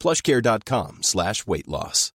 plushcare.com slash weight loss.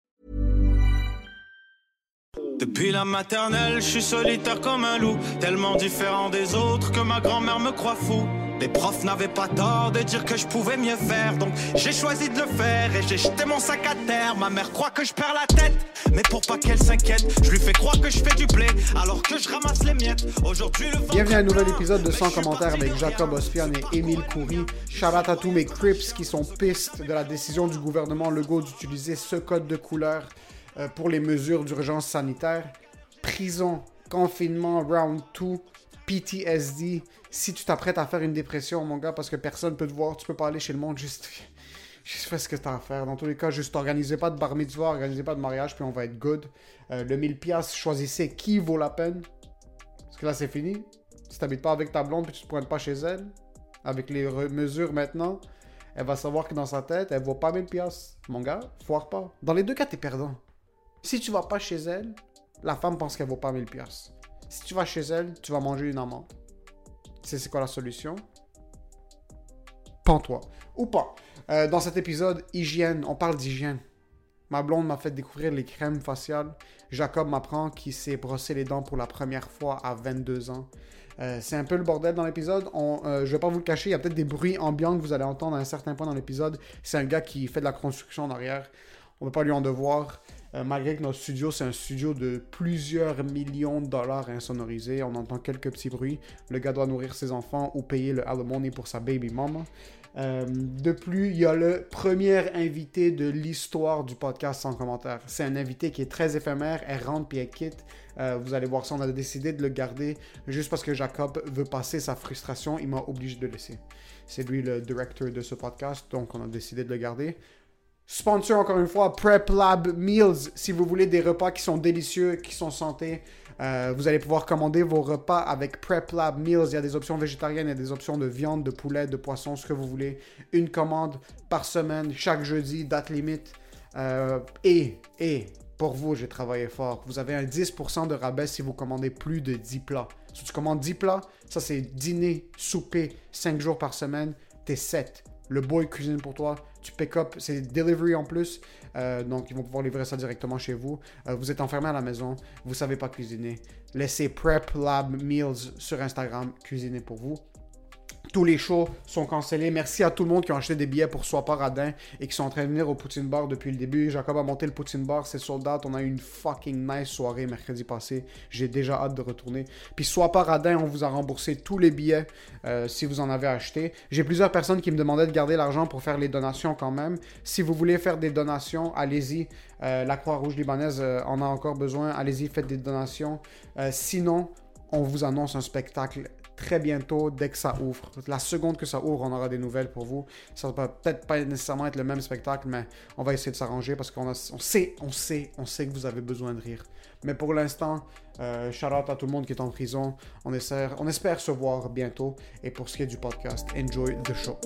Depuis la maternelle, je suis solitaire comme un loup, tellement différent des autres que ma grand-mère me croit fou. Les profs n'avaient pas tort de dire que je pouvais mieux faire, donc j'ai choisi de le faire et j'ai jeté mon sac à terre. Ma mère croit que je perds la tête, mais pour pas qu'elle s'inquiète, je lui fais croire que je fais du blé alors que je ramasse les miettes. Aujourd'hui, le vent- Bienvenue à un nouvel épisode de 100 commentaires avec Jacob Ospian et Émile Coury. Out à tous mes Crips qui sont pistes de la décision du gouvernement Legault d'utiliser ce code de couleur euh, pour les mesures d'urgence sanitaire. Prison, confinement, round 2, PTSD. Si tu t'apprêtes à faire une dépression, mon gars, parce que personne peut te voir, tu peux pas aller chez le monde, juste, fais ce que t'as à faire. Dans tous les cas, juste organisez pas de bar mitzvah, organisez pas de mariage, puis on va être good. Euh, le 1000 piastres, choisissez qui vaut la peine. Parce que là, c'est fini. Si t'habites pas avec ta blonde puis tu te pointes pas chez elle, avec les re- mesures maintenant, elle va savoir que dans sa tête, elle vaut pas 1000 piastres. Mon gars, foire pas. Dans les deux cas, t'es perdant. Si tu vas pas chez elle, la femme pense qu'elle vaut pas 1000 piastres. Si tu vas chez elle, tu vas manger une amende. C'est quoi la solution? Pends-toi. Ou pas. Euh, dans cet épisode, hygiène, on parle d'hygiène. Ma blonde m'a fait découvrir les crèmes faciales. Jacob m'apprend qu'il s'est brossé les dents pour la première fois à 22 ans. Euh, c'est un peu le bordel dans l'épisode. On, euh, je vais pas vous le cacher, il y a peut-être des bruits ambiants que vous allez entendre à un certain point dans l'épisode. C'est un gars qui fait de la construction en arrière. On ne peut pas lui en devoir. Euh, malgré que notre studio, c'est un studio de plusieurs millions de dollars insonorisé, on entend quelques petits bruits. Le gars doit nourrir ses enfants ou payer le alimony pour sa baby mama. Euh, de plus, il y a le premier invité de l'histoire du podcast sans commentaire. C'est un invité qui est très éphémère, elle rentre puis elle quitte. Euh, vous allez voir ça, on a décidé de le garder juste parce que Jacob veut passer sa frustration, il m'a obligé de le laisser. C'est lui le directeur de ce podcast, donc on a décidé de le garder. Sponsor encore une fois, Prep Lab Meals. Si vous voulez des repas qui sont délicieux, qui sont santé, euh, vous allez pouvoir commander vos repas avec Prep Lab Meals. Il y a des options végétariennes, il y a des options de viande, de poulet, de poisson, ce que vous voulez. Une commande par semaine, chaque jeudi, date limite. Euh, et, et, pour vous, j'ai travaillé fort. Vous avez un 10% de rabais si vous commandez plus de 10 plats. Si tu commandes 10 plats, ça c'est dîner, souper, 5 jours par semaine, t'es 7. Le boy cuisine pour toi. Tu pick up, c'est delivery en plus. Euh, donc, ils vont pouvoir livrer ça directement chez vous. Euh, vous êtes enfermé à la maison, vous savez pas cuisiner. Laissez Prep Lab Meals sur Instagram cuisiner pour vous. Tous les shows sont cancellés. Merci à tout le monde qui a acheté des billets pour Sois pas radin et qui sont en train de venir au Poutine Bar depuis le début. Jacob a monté le Poutine Bar, c'est sold out. On a eu une fucking nice soirée mercredi passé. J'ai déjà hâte de retourner. Puis Sois pas radin, on vous a remboursé tous les billets euh, si vous en avez acheté. J'ai plusieurs personnes qui me demandaient de garder l'argent pour faire les donations quand même. Si vous voulez faire des donations, allez-y. Euh, la Croix-Rouge libanaise euh, en a encore besoin. Allez-y, faites des donations. Sinon, on vous annonce un spectacle très bientôt dès que ça ouvre. La seconde que ça ouvre, on aura des nouvelles pour vous. Ça va peut-être pas nécessairement être le même spectacle, mais on va essayer de s'arranger parce qu'on on sait, on sait, on sait que vous avez besoin de rire. Mais pour l'instant, euh, shout out à tout le monde qui est en prison. On on espère se voir bientôt. Et pour ce qui est du podcast, enjoy the show.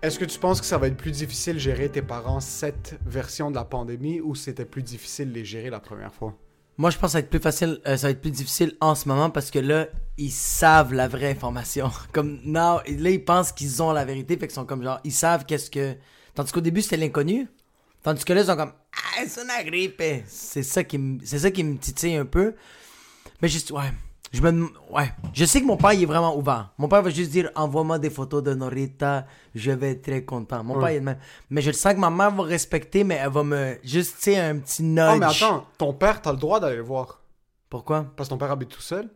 Est-ce que tu penses que ça va être plus difficile gérer tes parents cette version de la pandémie ou c'était plus difficile de les gérer la première fois? Moi, je pense que ça va être plus facile, euh, ça va être plus difficile en ce moment parce que là, ils savent la vraie information. Comme, non, là, ils pensent qu'ils ont la vérité, fait qu'ils sont comme genre, ils savent qu'est-ce que. Tandis qu'au début, c'était l'inconnu. Tandis que là, ils sont comme, ah, c'est une grippe. C'est ça qui c'est ça qui me titille un peu. Mais juste, ouais. Je me dem- Ouais. Je sais que mon père, il est vraiment ouvert. Mon père va juste dire envoie-moi des photos de Norita, je vais être très content. Mon père, il est de même. Mais je le sens que ma mère va respecter, mais elle va me. Juste, tu sais, un petit nudge. Oh, mais attends, ton père, t'as le droit d'aller le voir. Pourquoi? Parce que ton père habite tout seul.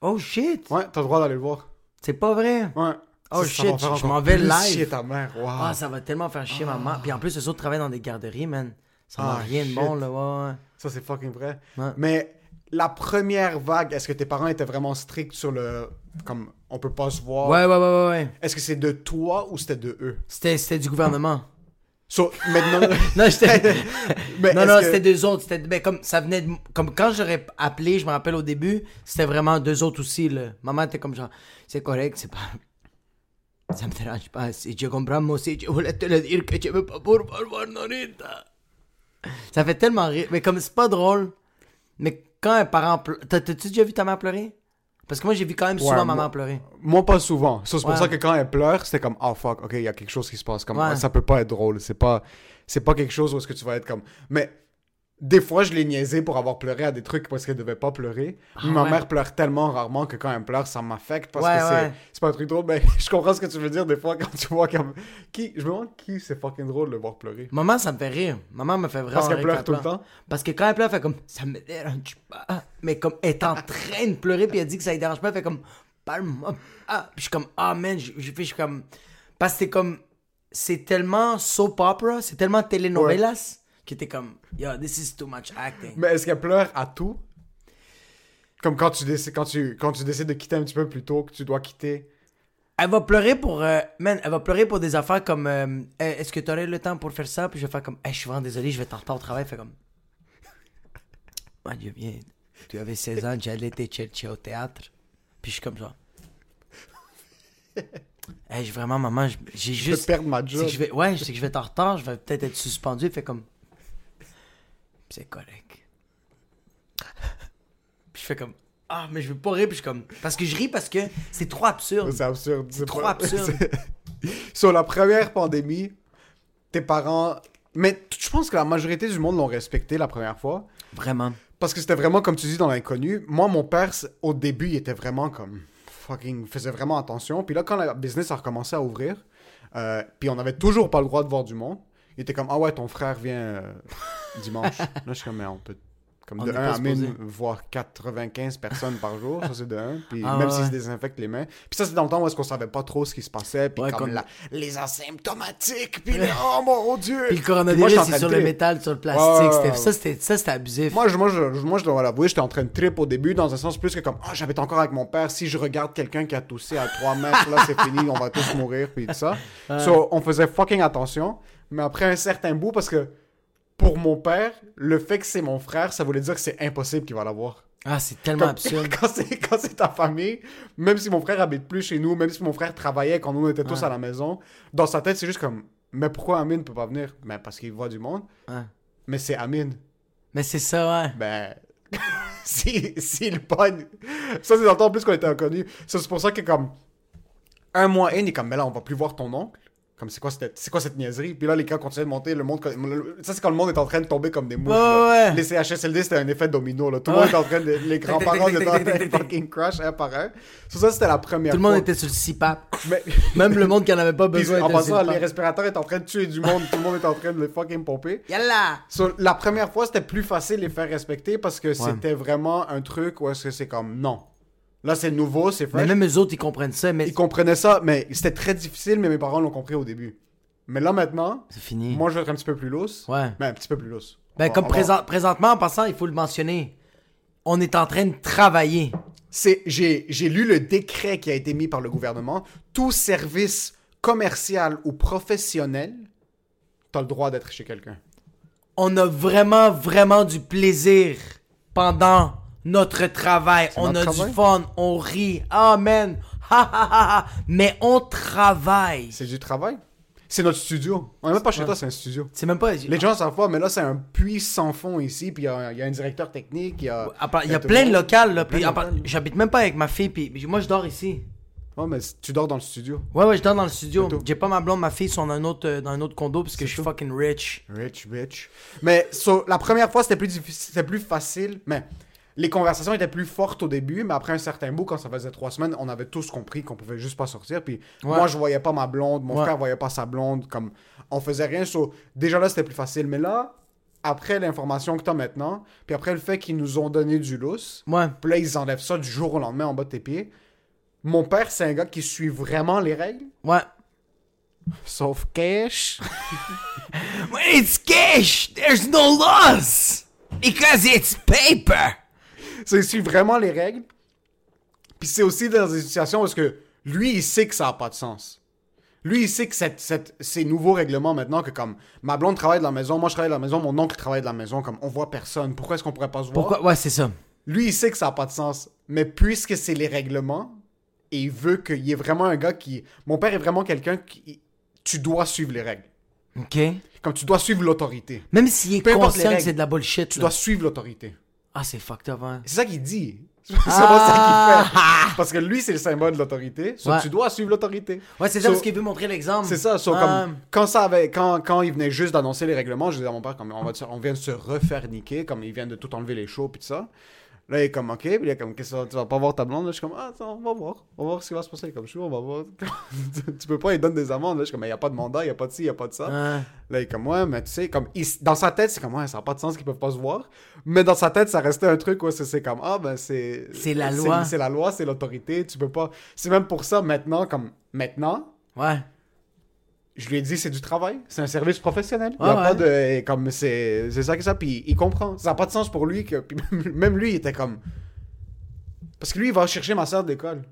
Oh shit Ouais, t'as le droit d'aller le voir. C'est pas vrai? Ouais. Oh, Ça, ça shit, va faire je encore m'en vais plus live. chier ta mère, wow. Ah, ça va tellement faire chier ma mère. Puis en plus, eux autres travaillent dans des garderies, man. Ça n'a Ah, rien de shit. bon, là. Ouais, ouais. Ça, c'est fucking vrai. Ouais. Mais la première vague, est-ce que tes parents étaient vraiment stricts sur le. Comme, on peut pas se voir? Ouais, ouais, ouais, ouais. ouais. Est-ce que c'est de toi ou c'était de eux? C'était, c'était du gouvernement. So, maintenant. Non, j'étais. Mais non, est-ce non, que- c'était deux autres. C'était, ben, comme, ça venait de- comme quand j'aurais appelé, je me rappelle au début, c'était vraiment deux autres aussi, là. Maman était comme genre, c'est correct, c'est pas. Ça me dérange pas. Si je comprends, moi aussi, je voulais te le dire que tu veux pas pour voir Norita. Ça fait tellement rire. Mais comme c'est pas drôle, mais quand un parent pleure. T'as- T'as-tu déjà vu ta mère pleurer? Parce que moi, j'ai vu quand même souvent Ouais, moi- maman pleurer. Moi, pas souvent. So, c'est pour Ouais. ça que quand elle pleure, c'était comme, oh fuck, ok, il y a quelque chose qui se passe. Comme, Ouais. ça peut pas être drôle. C'est pas, c'est pas quelque chose où est-ce que tu vas être comme. Mais des fois, je l'ai niaisé pour avoir pleuré à des trucs parce qu'elle devait pas pleurer. Ma Ah ouais. mère pleure tellement rarement que quand elle pleure, ça m'affecte parce Ouais, que c'est, ouais. c'est pas un truc drôle. Mais je comprends ce que tu veux dire des fois quand tu vois comme. Qui, je me demande qui c'est fucking drôle de le voir pleurer. Maman, ça me fait rire. Maman me fait vraiment Parce qu'elle pleure tout le temps? Parce que quand elle pleure, elle fait comme ça me dérange pas. Mais comme elle est en train de pleurer, puis elle dit que ça ne dérange pas, elle fait comme parle-moi. Ah, puis je suis comme ah man, je, je, fais- je suis comme. Parce que c'est comme. C'est tellement soap opera, c'est tellement telenovelas, que t'es comme yo, this is too much acting. Mais est-ce qu'elle pleure à tout? Comme quand tu, décides, quand, tu, quand tu décides de quitter un petit peu plus tôt, que tu dois quitter. Elle va pleurer pour. euh, man, elle va pleurer pour des affaires comme. euh, Eh, Est-ce que tu aurais le temps pour faire ça? Puis je vais faire comme. Eh, je suis vraiment désolé, je vais t'en retard au travail. Fait comme. Moi, Dieu bien. Tu avais 16 ans, j'allais te chercher au théâtre. Puis je suis comme genre. Eh, j'ai vraiment, maman, j'ai Je vais juste. perdre ma job. que je vais, ouais, c'est que je vais être en retard, je vais peut-être être suspendu. Fait comme. C'est correct. Puis je fais comme. Ah, mais je veux pas rire. Puis je suis comme. Parce que je ris parce que c'est trop absurde. C'est absurde. C'est trop pas- absurde. Sur la première pandémie, tes parents. Mais je pense que la majorité du monde l'ont respecté la première fois. Vraiment. Parce que c'était vraiment, comme tu dis, dans l'inconnu. Moi, mon père, au début, il était vraiment comme. Fucking. faisait vraiment attention. Puis là, quand la business a recommencé à ouvrir, euh, puis on avait toujours pas le droit de voir du monde, il était comme Ah ouais, ton frère vient euh, dimanche. là, je suis comme Mais on peut. Comme On de n'est 1 pas à supposé. mine, voir 95 personnes par jour, ça c'est de 1. Puis Ah même s'ils ouais. se désinfectent les mains. Puis ça, c'est dans le temps où est-ce qu'on savait pas trop ce qui se passait. Puis Ouais, comme, comme- la- les asymptomatiques. Puis le- oh mon dieu. Puis le coronavirus, c'est sur le métal, sur le plastique. ouais, c'était-. Ça, c'était ça, c'était abusif. Moi, je, moi, je, moi, je dois l'avouer, j'étais en train de trip au début, dans un sens plus que comme, ah, j'habite encore avec mon père, si je regarde quelqu'un qui a toussé à 3 mètres, là, c'est fini, on va tous mourir, puis tout ça. So, on faisait fucking attention, mais après un certain bout, parce que pour mon père, le fait que c'est mon frère, ça voulait dire que c'est impossible qu'il va l'avoir. Ah, c'est tellement Comme- absurde. quand c'est ta famille, même si mon frère habite plus chez nous, même si mon frère travaillait quand nous on était tous Ouais. à la maison, dans sa tête c'est juste comme mais pourquoi Amine peut pas venir? Ben parce qu'il voit du monde. Ouais. Mais c'est Amine. Mais c'est ça, ouais. Ben si s'il pogne. Ça c'est dans le temps en plus qu'on était inconnus. C'est pour ça que comme un mois in, il est comme mais là on va plus voir ton oncle. Comme c'est quoi cette c'est quoi cette niaiserie? Puis là les gars continuaient de monter, le monde ça c'est quand le monde est en train de tomber comme des mouches. Ouais, là. ouais. Les CHSLD c'était un effet domino là. Tout le monde était en train de les grands-parents étaient en train de fucking crash un par un. So, ça c'était la première Tout le monde fois. était sur le CPAP. Mais Même le monde qui en avait pas puis, besoin en était sur passant, le les respirateurs étaient en train de tuer du monde, tout le monde était en train de les fucking pomper. Yalla! So, la première fois, c'était plus facile de les faire respecter parce que c'était vraiment un truc où est-ce que c'est comme non. Là, c'est nouveau, c'est Mais même eux autres, ils comprennent ça, mais Ils comprenaient ça, mais c'était très difficile, mais mes parents l'ont compris au début. Mais là, maintenant, c'est fini. moi, je vais être un petit peu plus lousse. Ouais. Mais un petit peu plus lousse. Ben, comme présent- présentement, en passant, il faut le mentionner. On est en train de travailler. C'est, j'ai, j'ai lu le décret qui a été mis par le gouvernement. Tout service commercial ou professionnel, t'as le droit d'être chez quelqu'un. On a vraiment, vraiment du plaisir pendant notre travail. On notre a travail? du fun, on rit. Man! Ha, ha, ha, ha. Mais on travaille. C'est du travail. C'est notre studio. On est même pas chez toi, c'est un studio. C'est même pas... Les gens savent pas, mais là, c'est un puits sans fond ici, puis il y, y a un directeur technique, il y a... Il y a plein le de locales, là. Puis, j'habite même pas avec ma fille, puis moi, je dors ici. Ouais, mais tu dors dans le studio. Ouais, ouais, je dors dans le studio. J'ai pas ma blonde, ma fille sont dans un autre, dans un autre condo parce que je suis fucking rich. Rich, rich. Mais so, la première fois, c'était plus difficile, c'était plus facile, mais les conversations étaient plus fortes au début, mais après un certain bout, quand ça faisait trois semaines, on avait tous compris qu'on pouvait juste pas sortir. Puis Ouais. moi, je voyais pas ma blonde, mon Ouais. frère voyait pas sa blonde, comme on faisait rien. so, déjà là, c'était plus facile. Mais là, après l'information que t'as maintenant, puis après le fait qu'ils nous ont donné du lousse, Ouais. puis là, ils enlèvent ça du jour au lendemain en bas de tes pieds. Mon père, c'est un gars qui suit vraiment les règles, Ouais. sauf cash. When it's cash, there's no loss. Because it's paper. Ça, il suit vraiment les règles. Puis c'est aussi dans des situations parce que lui, il sait que ça n'a pas de sens. Lui, il sait que cette, cette- ces nouveaux règlements maintenant, que comme ma blonde travaille de la maison, moi je travaille de la maison, mon oncle travaille de la maison, comme on voit personne. Pourquoi est-ce qu'on pourrait pas se voir? Pourquoi? Ouais, c'est ça. Lui, il sait que ça n'a pas de sens. Mais puisque c'est les règlements, et il veut qu'il y ait vraiment un gars qui. Mon père est vraiment quelqu'un qui. Tu dois suivre les règles. OK. Comme tu dois suivre l'autorité. Même s'il est Peu conscient que c'est de la bullshit. Tu là. dois suivre l'autorité. Ah, c'est fucked up, hein. C'est ça qu'il dit. C'est pas ça qu'il Ah! fait. Parce que lui, c'est le symbole de l'autorité. So, Ouais. Tu dois suivre l'autorité. Ouais, c'est ça So, parce qu'il veut montrer l'exemple. C'est ça. so, Ah. comme, quand, ça avait, quand, quand il venait juste d'annoncer les règlements, je disais à mon père, comme, on, va, on vient de se refaire niquer, comme il vient de tout enlever les shows puis tout ça. Là, il est comme, ok, puis il est comme, qu'est-ce que tu vas pas voir ta blonde? Là, je suis comme, ah, attends, on va voir. On va voir ce qui va se passer. Comme, je suis, on va voir. tu peux pas, il donne des amendes. Là, je suis comme, mais il n'y a pas de mandat, il n'y a pas de ci, il n'y a pas de ça. Là, il est comme, ouais, mais tu sais, comme, il- dans sa tête, c'est comme, ouais, ça n'a pas de sens qu'ils peuvent pas se voir. Mais dans sa tête, ça restait un truc où c'est c'est comme, ah, ben, c'est. C'est la loi. C'est la loi, c'est l'autorité, tu peux pas. C'est même pour ça, maintenant, comme, maintenant, Ouais. Je lui ai dit, c'est du travail, c'est un service professionnel. Il y a pas ouais. de. Comme, c'est c'est ça que ça, puis il comprend. Ça n'a pas de sens pour lui, que, puis même lui, il était comme. Parce que lui, il va chercher ma soeur d'école.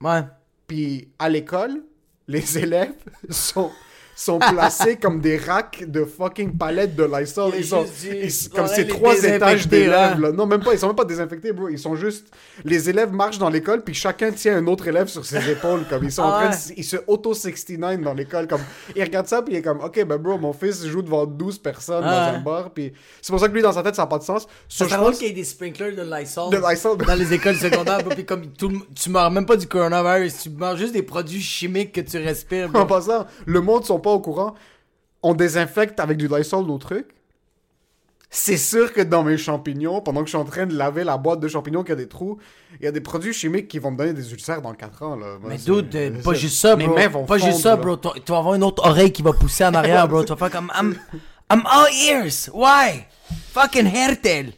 Ouais. Puis à l'école, les élèves sont, sont placés comme des racks de fucking palettes de Lysol. A Ils sont, ils- comme les trois étages d'élèves. là. Non, même pas. Ils sont même pas désinfectés, bro. Ils sont juste. Les élèves marchent dans l'école, puis chacun tient un autre élève sur ses épaules. Comme ils sont en Ah train de. Ils se auto-69 dans l'école. Comme il regarde ça, puis il est comme, ok, ben bro, mon fils joue devant 12 personnes Ah dans ouais. un bar. Puis c'est pour ça que lui, dans sa tête, ça n'a pas de sens. Ça So, drôle pense- qu'il y ait des sprinklers de Lysol. De Lysol. Dans les écoles secondaires, puis comme tout, tu meurs même pas du coronavirus, tu meurs juste des produits chimiques que tu respires. bro. En passant, le monde sont pas au courant. On désinfecte avec du Lysol nos trucs. C'est sûr que dans mes champignons, pendant que je suis en train de laver la boîte de champignons qui a des trous, il y a des produits chimiques qui vont me donner des ulcères dans 4 ans. Là. Moi, Mais dude, euh, pas juste ça, Mes bro. mains vont Pas juste ça, bro. Tu tu vas avoir une autre oreille qui va pousser en arrière, bro. Tu vas faire comme I'm, I'm all ears. Why? Fucking Hertel.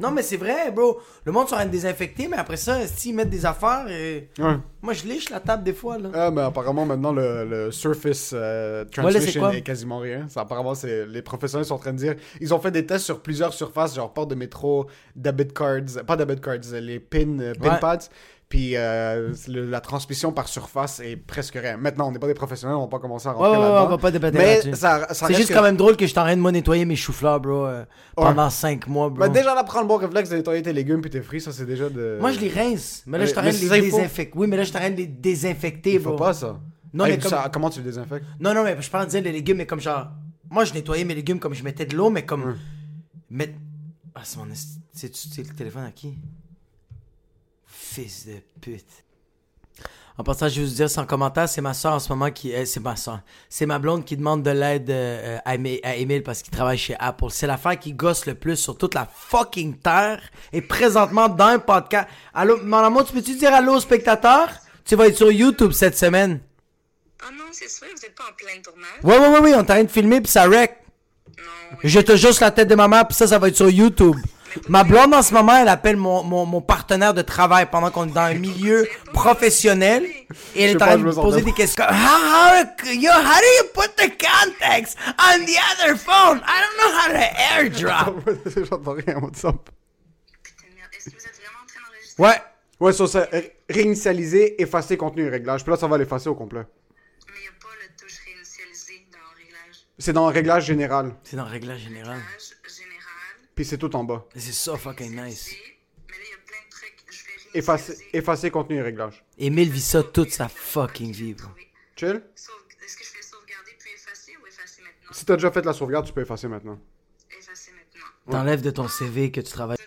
Non, mais c'est vrai, bro. Le monde sera désinfecté, mais après ça, s'ils mettent des affaires, euh, Ouais. moi je liche la table des fois, là. Ah, mais apparemment, maintenant, le, le Surface euh, Ouais, là, Transmission quoi? est quasiment rien. Ça, apparemment, c'est les professionnels sont en train de dire. Ils ont fait des tests sur plusieurs surfaces, genre porte de métro, debit cards, pas debit cards, les pin, euh, pin Ouais. pads. Puis euh, la transmission par surface est presque rien. Maintenant, on n'est pas des professionnels, on va pas commencer à Ouais, rentrer ouais, ouais, là-dedans. on va pas débattre Mais ça, ça C'est juste que- quand même drôle que je suis en train de moi nettoyer mes choux-fleurs, bro, euh, pendant 5 mois, bro. Mais déjà, là, prends le bon réflexe de nettoyer tes légumes puis tes fruits, ça c'est déjà de. Moi, je les rince. Mais là, je suis en Mais train de les désinfecter. Oui, mais là, je suis en train de les désinfecter, Il bro. faut pas ça. Non, Hey, mais comme- ça- comment tu le désinfectes? Non, non, mais je parle de dire les légumes, mais comme genre. Moi, je nettoyais mes légumes comme je mettais de l'eau, mais comme. Mais. Ah, c'est mon. C'est-tu c'est le téléphone à qui? Fils de pute. En passant, je vais vous dire sans commentaire, c'est ma soeur en ce moment qui. euh, c'est ma soeur. C'est ma blonde qui demande de l'aide euh, à, Emile parce qu'il travaille chez Apple. C'est l'affaire qui gosse le plus sur toute la fucking terre. Et présentement, dans un podcast. Allô, mon amour, tu peux-tu dire allô aux spectateurs? Tu vas être sur YouTube cette semaine. Ah non, c'est sûr, vous êtes pas en plein tournage? Ouais, ouais, ouais, ouais, on est en train de filmer pis ça wreck. Non, oui. Je te juste la tête de ma mère pis ça, ça va être sur YouTube. Ma blonde en ce moment, elle appelle mon, mon, mon partenaire de travail pendant qu'on est dans un milieu professionnel et elle est en train de me poser des questions. How, how, yo, how do you put the contacts on the other phone? I don't know how to airdrop. J'entends rien, WhatsApp. Putain de merde, est-ce que vous êtes vraiment en train d'enregistrer? Ouais. Ouais, sur ça, ré- réinitialiser, effacer contenu et réglage. Puis là, ça va l'effacer au complet. Mais il n'y a pas le touche réinitialisé dans réglage. C'est dans réglage général. C'est dans le réglage général. Réglage général. Puis c'est tout en bas. C'est ça fucking nice. Effacer, effacer contenu et réglage. Emile vit ça toute sa fucking vie, bro. Chill? Est-ce que je fais sauvegarder puis effacer ou effacer maintenant? Si t'as déjà fait la sauvegarde, tu peux effacer maintenant. Effacer maintenant. T'enlèves de ton CV que tu travailles.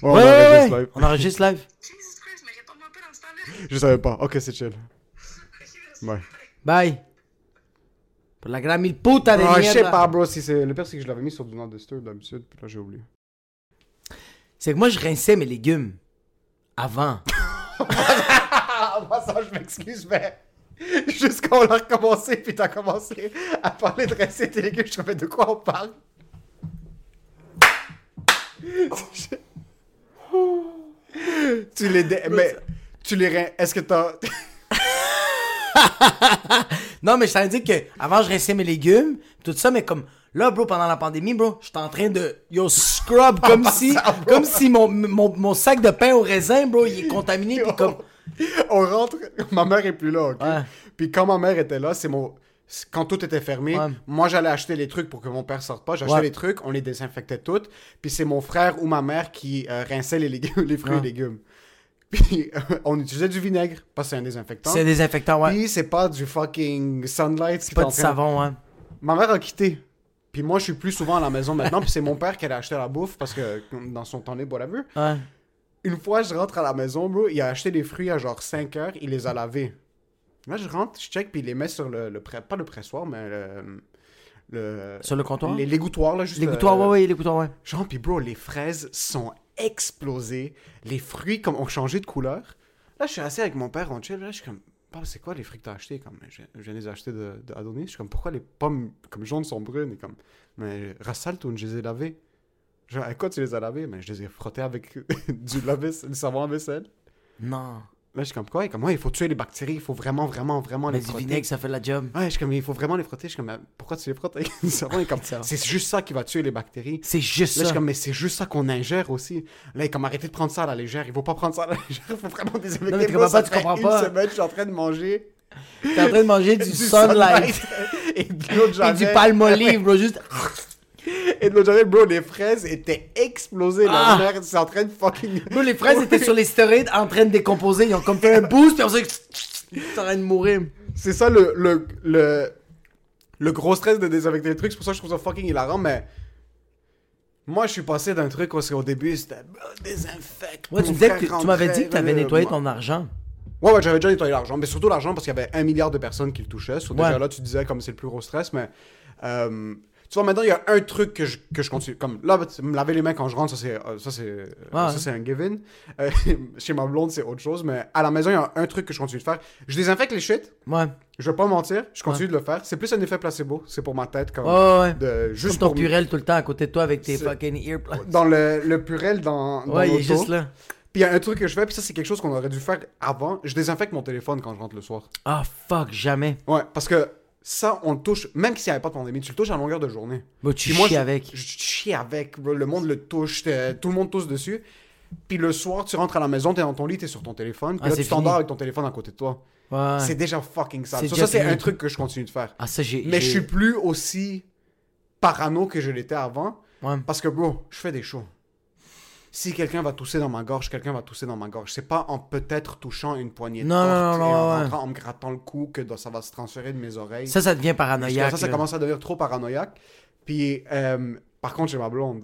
Ouais, Ouais, on enregistre ouais. live. On enregistre live. Jesus Christ, mais réponds-moi pas dans ce temps-là. Je savais pas. Ok, c'est chill. Ouais. Bye. Pour la gran mille puta de Ah, je sais pas, bro. Si c'est... Le pire, c'est que je l'avais mis sur Do Not Disturb d'habitude. Puis là, j'ai oublié. C'est que moi, je rinçais mes légumes. Avant. Moi, ça, je m'excuse, mais. Juste quand on a recommencé, puis t'as commencé à parler de rincer tes légumes, je savais de quoi on parle? tu les. dé- Mais. Tu les Est-ce que t'as. Non, mais je t'avais dit que avant je rinçais mes légumes, tout ça, mais comme là, bro, pendant la pandémie, bro, j'étais en train de yo scrub comme si, ça, comme si mon, mon, mon sac de pain au raisin, bro, il est contaminé, puis comme. on rentre. Ma mère est plus là, ok? Ouais. Puis quand ma mère était là, c'est mon. Quand tout était fermé, Ouais. moi j'allais acheter les trucs pour que mon père sorte pas. J'achetais Ouais. les trucs, on les désinfectait toutes. Puis c'est mon frère ou ma mère qui euh, rinçait les, légumes, les fruits Ouais. et légumes. Puis on utilisait du vinaigre parce que c'est un désinfectant. C'est un désinfectant, ouais. Puis c'est pas du fucking sunlight. qui Pas train- savon, ouais. Ma mère a quitté. Puis moi je suis plus souvent à la maison maintenant. Puis c'est mon père qui allait acheter la bouffe parce que dans son temps libre, whatever. Ouais. Une fois, je rentre à la maison, bro, il a acheté des fruits à genre 5 heures, il les a lavés. Là, je rentre, je check, puis il les met sur le, le pré- pas le pressoir, mais le... le Sur le comptoir? Les, l'égouttoir, là, juste... Les gouttoirs, euh, ouais, ouais, les gouttoirs, ouais. Genre, puis bro, les fraises sont explosées. Les fruits, comme, ont changé de couleur. Là, je suis assis avec mon père, on chill, là, je suis comme... C'est quoi les fruits que t'as achetés? Comme, je, je de les acheter de, de Adonis. Je suis comme, pourquoi les pommes comme jaunes sont brunes? Et comme, mais Rassaltoun, je les ai lavées. Genre, quoi tu les as lavées? Mais je les ai frottés avec du, du savon à vaisselle. Non. Là, je suis comme quoi? Et comme, ouais, il faut tuer les bactéries, il faut vraiment, vraiment, vraiment Mais les du frotter. vinaigre, ça fait la job. Ouais, je suis comme, il faut vraiment les frotter. Je suis comme, mais pourquoi tu les frottes avec du savon? Et comme, c'est juste ça qui va tuer les bactéries. C'est juste Là, je ça. suis comme, mais c'est juste ça qu'on ingère aussi. Là, il est comme, arrêtez de prendre ça à la légère. Il faut pas prendre ça à la légère. Il faut vraiment désinfecter. Non, mais comprends ça pas, tu fait comprends une pas. semaine, je suis en train de manger T'es en train de manger du, sunlight. et de l'eau de Et javel. du palmolive, bro, juste. Et de de javel, bro, les fraises étaient explosées. Ah. La merde, c'est en train de fucking... Bro, les fraises étaient sur les stéroïdes en train de décomposer. Ils ont comme fait un boost, puis on s'est. Ils sont en train de mourir. C'est ça le, le, le, le gros stress de désinfecter les trucs. C'est pour ça que je trouve ça fucking hilarant, mais... Moi, je suis passé d'un truc où c'est au début, c'était désinfecte. Ouais, tu tu m'avais dit que t'avais rentrait, nettoyé ton argent. Ouais, ouais, j'avais déjà nettoyé l'argent. Mais surtout l'argent parce qu'il y avait un milliard de personnes qui le touchaient. So, déjà Ouais. là, tu disais comme c'est le plus gros stress, mais. euh, tu vois, maintenant, il y a un truc que je, que je continue. Comme là, me laver les mains quand je rentre, ça c'est, euh, ça, c'est, euh, Ouais. ça, c'est un given. Euh, chez ma blonde, c'est autre chose. Mais à la maison, il y a un truc que je continue de faire. Je désinfecte les shit. Ouais. Je vais pas mentir. Je continue de le faire. C'est plus un effet placebo. C'est pour ma tête. Comme, Ouais, de, Comme juste ton pour. purel tout le temps à côté de toi avec tes fucking earplugs. Dans le, le purel dans, dans Ouais, il est juste là. Puis il y a un truc que je fais, puis ça, c'est quelque chose qu'on aurait dû faire avant. Je désinfecte mon téléphone quand je rentre le soir. Ah, fuck, jamais. Ouais, parce que ça, on le touche, même s'il n'y avait pas de pandémie, tu le touches à longueur de journée. Bro, tu moi, chies je- avec. Je chie avec, bro. le monde le touche, tout le monde touche dessus. Puis le soir, tu rentres à la maison, t'es dans ton lit, t'es sur ton téléphone, puis Ah, là, tu t'endors avec ton téléphone à côté de toi. Ouais. C'est déjà fucking Ça, ça, c'est un truc que je continue de faire. Ah, ça. Mais je suis plus aussi parano que je l'étais avant, Ouais. parce que, bro, je fais des shows. Si quelqu'un va tousser dans ma gorge, quelqu'un va tousser dans ma gorge. C'est pas en peut-être touchant une poignée de Non, non, porte non, et en non, rentrant, en me grattant le cou que ça va se transférer de mes oreilles. Ça, ça devient paranoïaque. ça, ça commence à devenir trop paranoïaque. Puis, euh, par contre, j'ai ma blonde.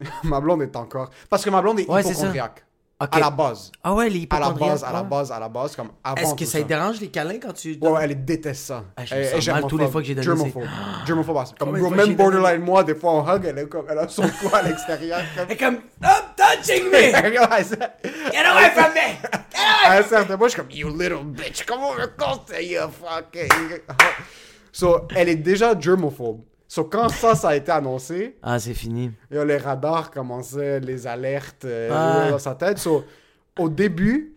ma blonde est encore. Parce que ma blonde est Ouais, hypochondriaque. À la base. Ah ouais, les À la base, à la base, à la base, comme avant. Est-ce que ça te dérange les câlins quand tu. Ouais, ouais, elle déteste ça. Ah, je Elle- elle est mal tous les fois que j'ai donné Germophobe. Germophobe. Comme, fois même donné? borderline, moi, des fois, on hug, elle, est comme, elle a son cou à l'extérieur. comme- Et comme. Stop touching me! Get away from me! à un certain point, je suis comme, you little bitch, comment me compter, you fucking. So, elle est déjà germophobe. So, quand ça, ça a été annoncé, Ah, c'est fini. Et les radars commençaient, les alertes euh, Ah. dans sa tête. So, au début,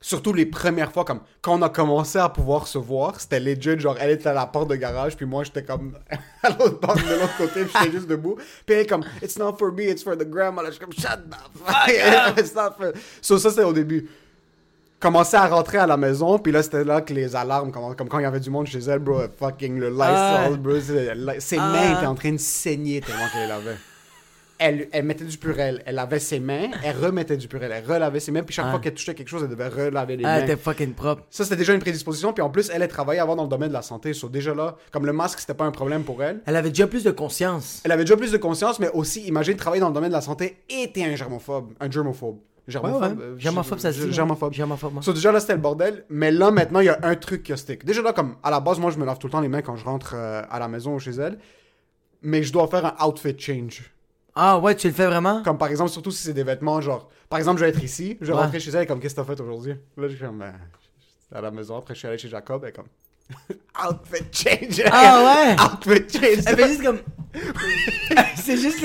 surtout les premières fois, comme quand on a commencé à pouvoir se voir, c'était legit, genre elle était à la porte de garage, puis moi j'étais comme à l'autre bord de l'autre côté, puis j'étais juste debout. Puis elle est comme, it's not for me, it's for the grandma. Là, je suis comme, shut the fuck up. It's not for... So, ça c'était au début. Commençait à rentrer à la maison, puis là c'était là que les alarmes, comme, comme quand il y avait du monde chez elle, bro, fucking le Lysol, Ah. bro, c'est- ses Ah. mains étaient en train de saigner tellement qu'elle lavait elle, elle mettait du purel, elle lavait ses mains, elle remettait du purel, elle relavait ses mains, puis chaque Ah. fois qu'elle touchait quelque chose, elle devait relaver les mains. t'es fucking propre. Ça, c'était déjà une prédisposition, puis en plus, elle, elle travaillait avant dans le domaine de la santé, so déjà là, comme le masque, c'était pas un problème pour elle. Elle avait déjà plus de conscience. Elle avait déjà plus de conscience, mais aussi, imagine travailler dans le domaine de la santé et t'es un germophobe, un germophobe. Germophobe, Ouais, ouais. euh, Germophobe, ça se dit, ouais. Germophobe. Germophobe, ouais. So, déjà là, c'était le bordel, mais là, maintenant, il y a un truc qui a stick. Déjà là, comme à la base, moi, je me lave tout le temps les mains quand je rentre euh, à la maison ou chez elle, mais je dois faire un outfit change. Ah ouais, tu le fais vraiment? Comme par exemple, surtout si c'est des vêtements, genre, par exemple, je vais être ici, je vais rentrer chez elle, comme, qu'est-ce que t'as fait aujourd'hui? Là, je suis comme, ben, à la maison, après, je suis allé chez Jacob, et comme, outfit change. Ah ouais? outfit change. Elle fait juste comme. c'est juste.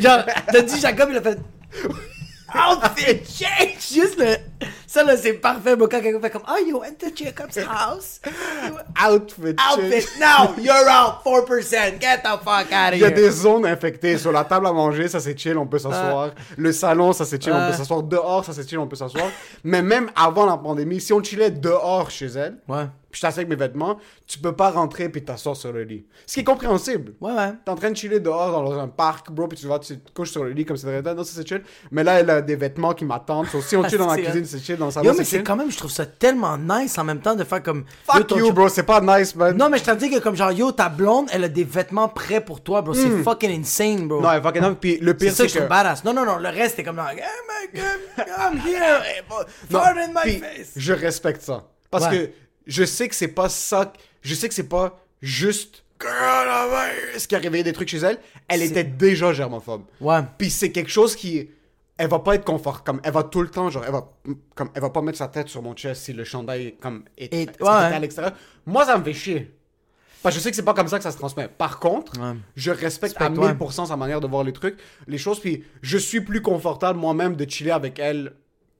Genre, t'as dit Jacob, il a fait. Outfit change! Juste le. Ça là, c'est parfait, bro. Quand quelqu'un fait comme. Oh, you went to Jacob's house? outfit. Outfit, now you're out 4%. Get the fuck out of Il y a here. des zones infectées. Sur la table à manger, ça c'est chill, on peut s'asseoir. Le salon, ça c'est chill, on peut s'asseoir. Dehors, ça c'est chill, on peut s'asseoir. Mais même avant la pandémie, si on chillait dehors chez elle, Ouais. puis je t'assieds avec mes vêtements, tu peux pas rentrer puis t'asseoir sur le lit. Ce qui est compréhensible. Ouais, ouais. T'es en train de chiller dehors dans un parc, bro, puis tu vas, tu te couches sur le lit comme c'est. Non, ça c'est chill. Mais là, elle a des vêtements qui m'attendent. So, si on chill dans la cuisine, c'est chill. Dans salon, Yo, mais c'est c'est quand même, je trouve ça tellement nice en même temps de faire comme. Yo, Fuck ton you, bro, c'est pas nice, man. Non, mais je t'en dis que comme genre, yo, ta blonde, elle a des vêtements prêts pour toi, bro. C'est fucking insane, bro. Hmm. Non, fucking non. Puis le c'est pire, ça c'est que je que. trouve badass. Non, non, non, le reste, c'est comme genre, hey, I'm here, Non, fart in my puis face. Je respecte ça. Parce Ouais. que je sais que c'est pas ça. Je sais que c'est pas juste. Ce qui a réveillé des trucs chez elle. Elle était déjà germophobe. Ouais. Puis c'est quelque chose qui. Elle va pas être confort. Comme elle va tout le temps, genre, elle va, comme, elle va pas mettre sa tête sur mon chest si le chandail comme, est, Et- est- est ouais. à l'extérieur. Moi, ça me fait chier. Parce que je sais que c'est pas comme ça que ça se transmet. Par contre, Ouais. je respecte à Respecte, ouais. 1000% sa manière de voir les trucs, les choses. Puis je suis plus confortable moi-même de chiller avec elle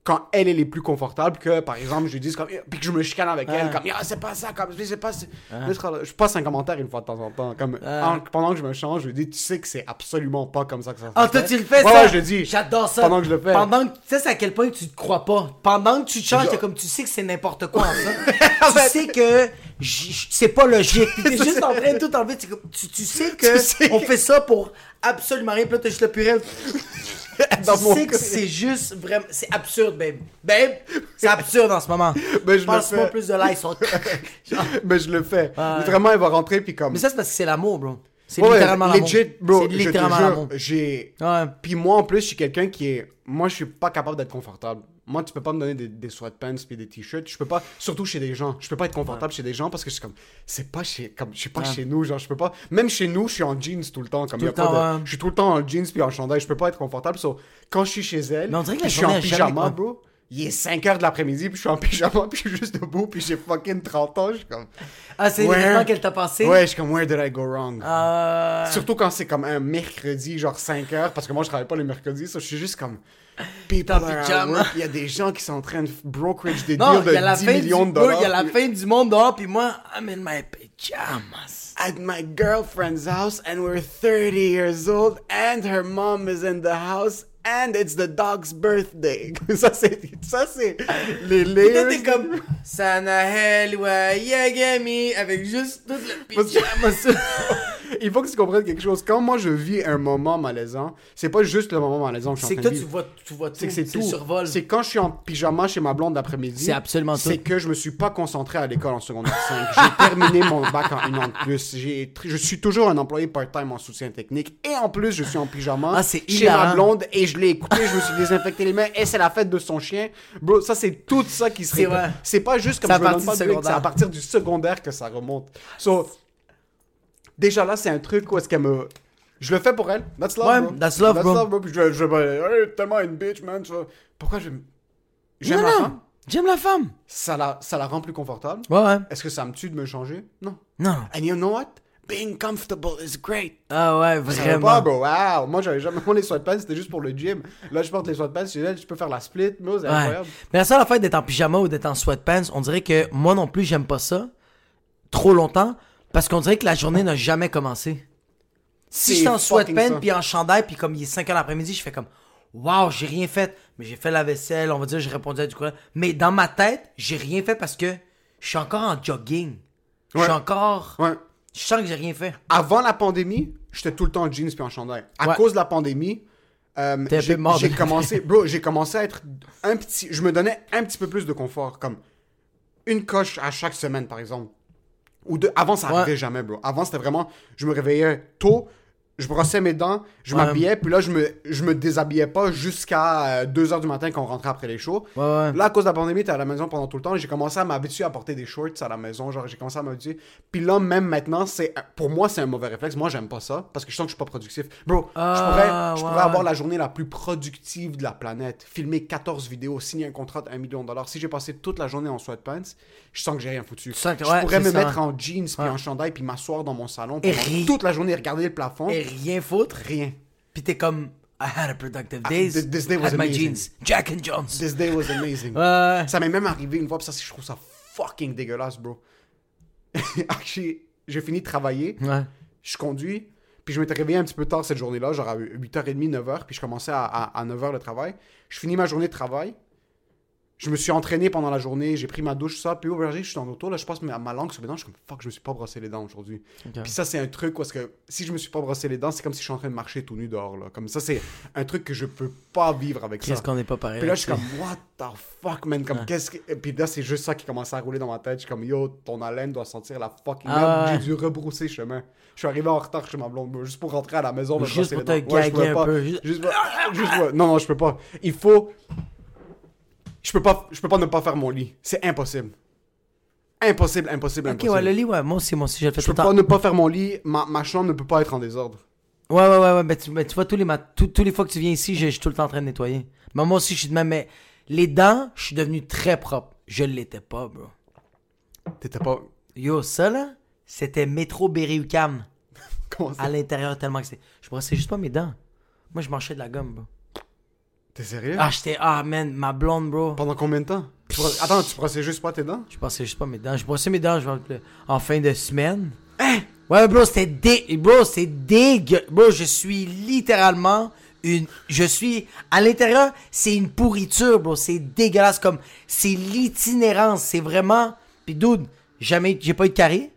quand elle, elle est plus confortable que, par exemple, je lui dis comme, puis que je me chicane avec elle, comme, Ah, c'est pas ça, comme, c'est pas. je- passe un commentaire une fois de temps en temps. Comme, en- pendant que je me change, je lui dis, tu sais que c'est absolument pas comme ça que ça se Ah, fait. toi, tu le fais, Ouais, ça? ouais, je le dis. J'adore ça. Pendant que je le fais. Pendant que, tu sais, c'est à quel point tu te crois pas. Pendant que tu te changes, t'es comme, tu sais que c'est n'importe quoi, en ça. tu sais que c'est pas logique. T'es juste en train de tout enlever. Tu, tu, sais que Tu sais on fait ça pour absolument rien. Puis là, t'as juste le. Dans tu sais que c'est juste vraiment, c'est absurde, babe. Babe, c'est absurde en ce moment. Ben, je fais. plus de. Genre. Mais je le fais. Vraiment, elle va rentrer, puis comme. Mais ça, c'est parce que c'est l'amour, bro. C'est Ouais, littéralement l'amour. legit, bro, C'est littéralement l'amour. j'ai... Ouais. Puis moi, en plus, je suis quelqu'un qui est... Moi, je suis pas capable d'être confortable. Moi, tu peux pas me donner des, des sweatpants puis des t-shirts. Je peux pas... Surtout chez des gens. Je peux pas être confortable chez des gens parce que je suis comme... C'est pas chez... Comme, je suis pas Ouais. chez nous, genre, je peux pas... Même chez nous, je suis en jeans tout le temps. Comme, Tout y a le pas temps, de- ouais. Je suis tout le temps en jeans puis en chandail. Je peux pas être confortable. So, quand je suis chez elle, on dirait que je suis en pyjama, bro. Il est 5 heures de l'après-midi, puis je suis en pyjama, puis je suis juste debout, puis j'ai fucking 30 ans. Je suis comme... Ah, c'est l'événement qu'elle t'a passé? Ouais, je suis comme, where did I go wrong? Euh... Surtout quand c'est comme un mercredi, genre 5 heures, parce que moi je travaille pas les mercredis, ça je suis juste comme. People are at work. Il y a des gens qui sont en train de brokerage des Non, deals il y a la de 10 fin millions du de dollars. Il y a la fin du monde dehors, puis moi, I'm in my pajamas. At my girlfriend's house, and we're 30 years old, and her mom is in the house, and it's the dog's birthday. ça c'est. Ça c'est. Les Puis layers. t'es comme Sanahel wa Yagami avec juste tout le pyjama Il faut que tu comprennes quelque chose. Quand moi je vis un moment malaisant, c'est pas juste le moment malaisant que je suis C'est en que train toi, de tu vivre. vois, tu vois tout. C'est que c'est tout. survol. C'est quand je suis en pyjama chez ma blonde d'après-midi. C'est absolument tout. C'est que je me suis pas concentré à l'école en secondaire 5. J'ai terminé mon bac en une an de plus. J'ai Je suis toujours un employé part-time en soutien technique. Et en plus, je suis en pyjama Ah, c'est chez ma blonde et je l'ai écouté. Je me suis désinfecté les mains et c'est la fête de son chien. Bro, ça, c'est tout ça qui se C'est répète. vrai. C'est pas juste comme je me pas de secondaire. C'est à partir du secondaire que ça remonte. So, déjà là, c'est un truc où est-ce qu'elle me. Je le fais pour elle. That's love, Ouais, bro. that's love, bro. Puis je, je, je, hey, tellement une bitch, man. tu vois. Pourquoi je. J'aime Non, la non. femme? J'aime la femme. Ça la, ça la rend plus confortable. Ouais, ouais. Est-ce que ça me tue de me changer? Non. Non. And you know what? Being comfortable is great. Ah ouais, vraiment. pas, bro. Wow. Moi, j'avais jamais. Moi, les sweatpants, c'était juste pour le gym. Là, je porte les sweatpants chez elle, je peux faire la split. Moi, c'est Ouais. incroyable. Mais la seule affaire d'être en pyjama ou d'être en sweatpants, on dirait que moi non plus, j'aime pas ça. Trop longtemps. Parce qu'on dirait que la journée n'a jamais commencé. Si j'étais en sweatpants puis en chandail puis comme il est 5 heures l'après-midi, je fais comme Waouh, j'ai rien fait. Mais j'ai fait la vaisselle, on va dire, j'ai répondu à du courriel. Mais dans ma tête, j'ai rien fait parce que je suis encore en jogging. Je suis Ouais. encore. Ouais. Je sens que j'ai rien fait. Avant la pandémie, j'étais tout le temps en jeans puis en chandail. À Ouais. cause de la pandémie, euh, T'es un j'ai peu mort de j'ai la- commencé, bro, j'ai commencé à être un petit, je me donnais un petit peu plus de confort, comme une coche à chaque semaine, par exemple. Ou deux. Avant, ça Ouais. arrivait jamais, bro. Avant, c'était vraiment, je me réveillais tôt, je brossais mes dents, je Ouais. m'habillais, puis là, je me, je me déshabillais pas jusqu'à 2h du matin quand on rentrait après les shows. Ouais, ouais. Là, à cause de la pandémie, t'es à la maison pendant tout le temps. J'ai commencé à m'habituer à porter des shorts à la maison. Genre, j'ai commencé à m'habituer. Puis là, même maintenant, c'est pour moi, c'est un mauvais réflexe. Moi, j'aime pas ça parce que je sens que je suis pas productif. Bro, Ah, je pourrais, je pourrais avoir la journée la plus productive de la planète. Filmer 14 vidéos, signer un contrat de 1 million de dollars. Si j'ai passé toute la journée en sweatpants, je sens que j'ai rien foutu. je pourrais me ça. mettre en jeans puis en chandail puis m'asseoir dans mon salon pendant toute la journée et regarder le plafond. Et rien foutre. Rien. Puis t'es comme, I had a productive Ah, days. this- day was had my amazing. jeans. Jack and Jones. This day was amazing. Ouais. Ça m'est même arrivé une fois, puis ça, je trouve ça fucking dégueulasse, bro. Actually, j'ai fini de travailler, Ouais. je conduis, puis je m'étais réveillé un petit peu tard cette journée-là, genre à 8h30, 9h, puis je commençais à, à, 9h le travail. Je finis ma journée de travail, je me suis entraîné pendant la journée, j'ai pris ma douche, ça, puis aujourd'hui, je suis en auto, là, je passe ma, ma langue sur mes dents, je suis comme fuck, je me suis pas brossé les dents aujourd'hui. Puis ça, c'est un truc parce que si je me suis pas brossé les dents, c'est comme si je suis en train de marcher tout nu dehors, là. Comme ça, c'est un truc que je peux pas vivre avec ça. Qu'est-ce qu'on n'est pas pareil. Puis là, je suis comme, what the fuck, man? Comme, qu'est-ce que. Et puis là, c'est juste ça qui commençait à rouler dans ma tête. Je suis comme, yo, ton haleine doit sentir la fucking Ah ouais. J'ai dû rebrousser chemin. Je suis arrivé en retard chez ma blonde, juste pour rentrer à la maison. me Juste brosser pour les te. Ouais, je un pas. peu. Juste- Juste, Non, non, je peux pas. Il faut. Je peux pas, je peux pas ne pas faire mon lit. C'est impossible. Impossible, impossible, Ok, impossible. ouais, le lit, ouais. Moi aussi, moi aussi, je le fais Je tout peux le temps. pas ne pas faire mon lit. Ma, ma chambre ne peut pas être en désordre. Ouais, ouais, ouais, ouais. Mais tu, mais tu vois, tous les, mat- tous, tous les fois que tu viens ici, je, je suis tout le temps en train de nettoyer. Mais moi aussi, je suis de même. Mais les dents, je suis devenu très propre. Je l'étais pas, bro. T'étais pas. Yo, ça, là, c'était métro Berry-UQAM. Comment ça? À l'intérieur, tellement que c'était. Je brossais juste pas mes dents. Moi, je manchais de la gomme, bro. T'es sérieux? Ah, j'étais. Ah, man, ma blonde, bro. Pendant combien de temps? Tu Attends, tu brossais juste pas tes dents? Je brossais juste pas mes dents. Je brossais mes dents je vois, en fin de semaine. Hein? Ouais, bro, c'était dé... Bro, c'est dégueu. Bro, je suis littéralement une... Je suis... À l'intérieur, c'est une pourriture, bro. C'est dégueulasse comme... C'est l'itinérance. C'est vraiment... Puis dude, jamais... J'ai pas eu de carie.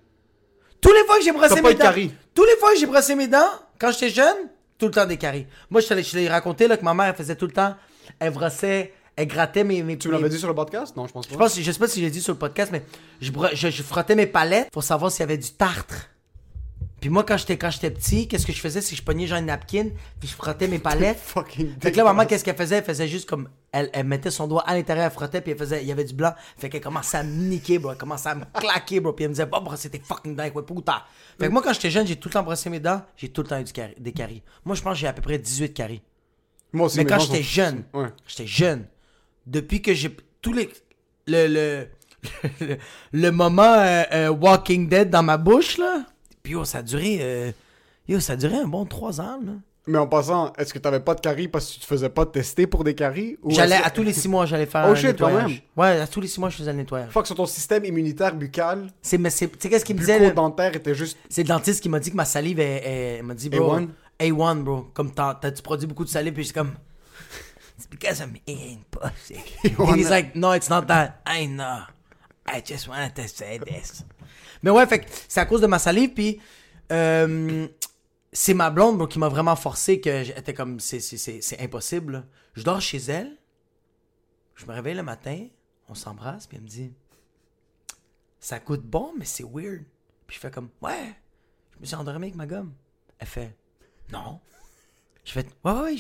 Tous les fois que j'ai brossé T'as mes pas eu de dents... carie? Tous les fois que j'ai brossé mes dents, quand j'étais jeune, tout le temps des caries. Moi, je te l'ai- je l'ai raconté, là, que ma mère, elle faisait tout le temps... Elle brossait... Elle grattait mes... mes Tu me l'avais dit sur le podcast? Non, je pense pas. je pense, je sais pas si j'ai dit sur le podcast, mais je, je, je frottais mes palettes pour savoir s'il y avait du tartre. Puis moi, quand j'étais quand j'étais petit, qu'est-ce que je faisais, c'est que je pognais genre une napkin, puis je frottais mes palettes. Fucking Fait que là, maman, qu'est-ce qu'elle faisait? Elle faisait juste comme. Elle, elle mettait son doigt à l'intérieur, elle frottait, puis elle faisait. Il y avait du blanc. Fait qu'elle commençait à me niquer, bro. Elle commençait à me claquer, bro. Puis elle me disait, bah, brosser tes fucking dents, ouais, puta. Fait que moi, quand j'étais jeune, j'ai tout le temps brossé mes dents, j'ai tout le temps eu du des caries. Moi, je pense que j'ai à peu près 18 caries. Moi aussi, Mais mes quand j'étais jeune, Ouais. j'étais jeune. Depuis que j'ai tous les le le le, le moment euh, euh, Walking Dead dans ma bouche là, puis yo, ça a duré euh, yo, ça a duré un bon trois ans là. Mais en passant, est-ce que t'avais pas de caries parce que tu te faisais pas tester pour des caries? ou J'allais est-ce que- à tous les six mois, j'allais faire Oh un shit, quand nettoyage. même. Ouais, à tous les six mois, je faisais le nettoyage. Fuck, sur ton système immunitaire buccal, C'est mais c'est tu sais qu'est-ce qu'il me disait bucco-dentaire était juste... C'est le dentiste qui m'a dit que ma salive est, est- il m'a dit bro A1? A1 bro, comme t'as, t'as- tu produis beaucoup de salive? Puis je suis comme It's because I'm eating pussy. A1. He's like no it's not that. I know. I just wanted to say this. Mais ouais, fait c'est à cause de ma salive puis euh, c'est ma blonde qui m'a vraiment forcé que j'étais comme c'est, impossible. Je dors chez elle. Je me réveille le matin, on s'embrasse puis elle me dit ça coûte bon, mais c'est weird. Puis je fais comme, ouais, je me suis endormi avec ma gomme. Elle fait, non. Je fais, ouais, ouais, ouais,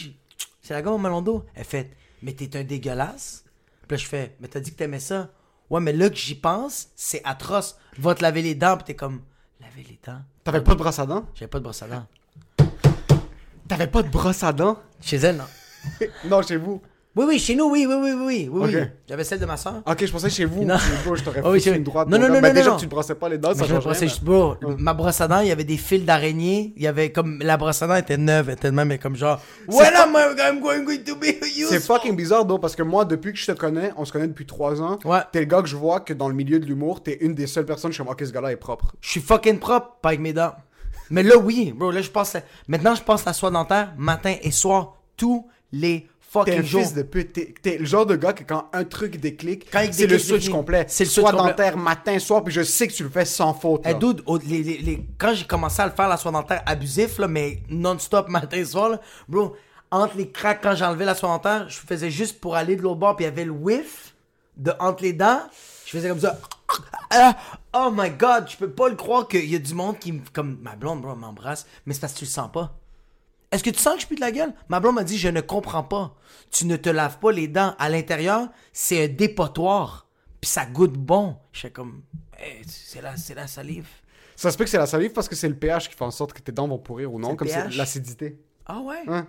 c'est la gomme au melon d'eau. Elle fait, mais t'es un dégueulasse. Puis là, je fais, mais t'as dit que t'aimais ça. Ouais, mais là que j'y pense, c'est atroce. Va te laver les dents, puis t'es comme, laver les dents? T'avais pas de brosse à dents? J'avais pas de brosse à dents. T'avais pas de brosse à dents? Chez elle, non. non, chez vous. Oui, oui, chez nous, oui, oui, oui, oui, oui, oui. Ok. J'avais celle de ma soeur. Ok, je pensais chez vous. Non. Bro, je t'aurais oui, foutu chez- une droite. Non, non, non, non, déjà non. tu te brossais pas les dents, Mais ça je me brossais juste- bro, ma brosse à dents, il y avait des fils d'araignée. Il y avait comme. La brosse à dents était neuve, elle était de même, mais comme genre. When am I I'm going to be C'est useful? fucking bizarre, donc, parce que moi, depuis que je te connais, on se connaît depuis 3 ans, Ouais. t'es le gars que je vois que dans le milieu de l'humour, t'es une des seules personnes, je suis comme, ok, ce gars-là est propre. Je suis fucking propre, pas avec mes dents. Mais là, oui, bro, là, je passe. Maintenant, je passe la soie dentaire matin et soir, tous les T'es un fucking jours. fils de pute. T'es, t'es le genre de gars que quand un truc déclic, Quand il c'est le déclic, switch déclic. complet. C'est le switch Soit complet. dentaire, matin, soir, puis je sais que tu le fais sans faute. Dude, au- les- les- les- quand j'ai commencé à le faire, la soie dentaire abusif, là, mais non-stop matin et soir, là, bro, entre les cracks, quand j'ai enlevé la soie dentaire, je faisais juste pour aller de l'autre bord, puis il y avait le whiff de entre les dents. Je faisais comme ça. Ah, oh my god, je peux pas le croire qu'il y a du monde qui me. Comme ma blonde, bro, m'embrasse, mais c'est parce que tu le sens pas. Est-ce que tu sens que je pue de la gueule? Ma blonde m'a dit, je ne comprends pas. Tu ne te laves pas les dents. À l'intérieur, c'est un dépotoir. Puis ça goûte bon. Je fais comme, Hey, c'est la, c'est la salive. Ça se peut que c'est la salive parce que c'est le pH qui fait en sorte que tes dents vont pourrir ou non, comme c'est l'acidité. Ah ouais? Hein?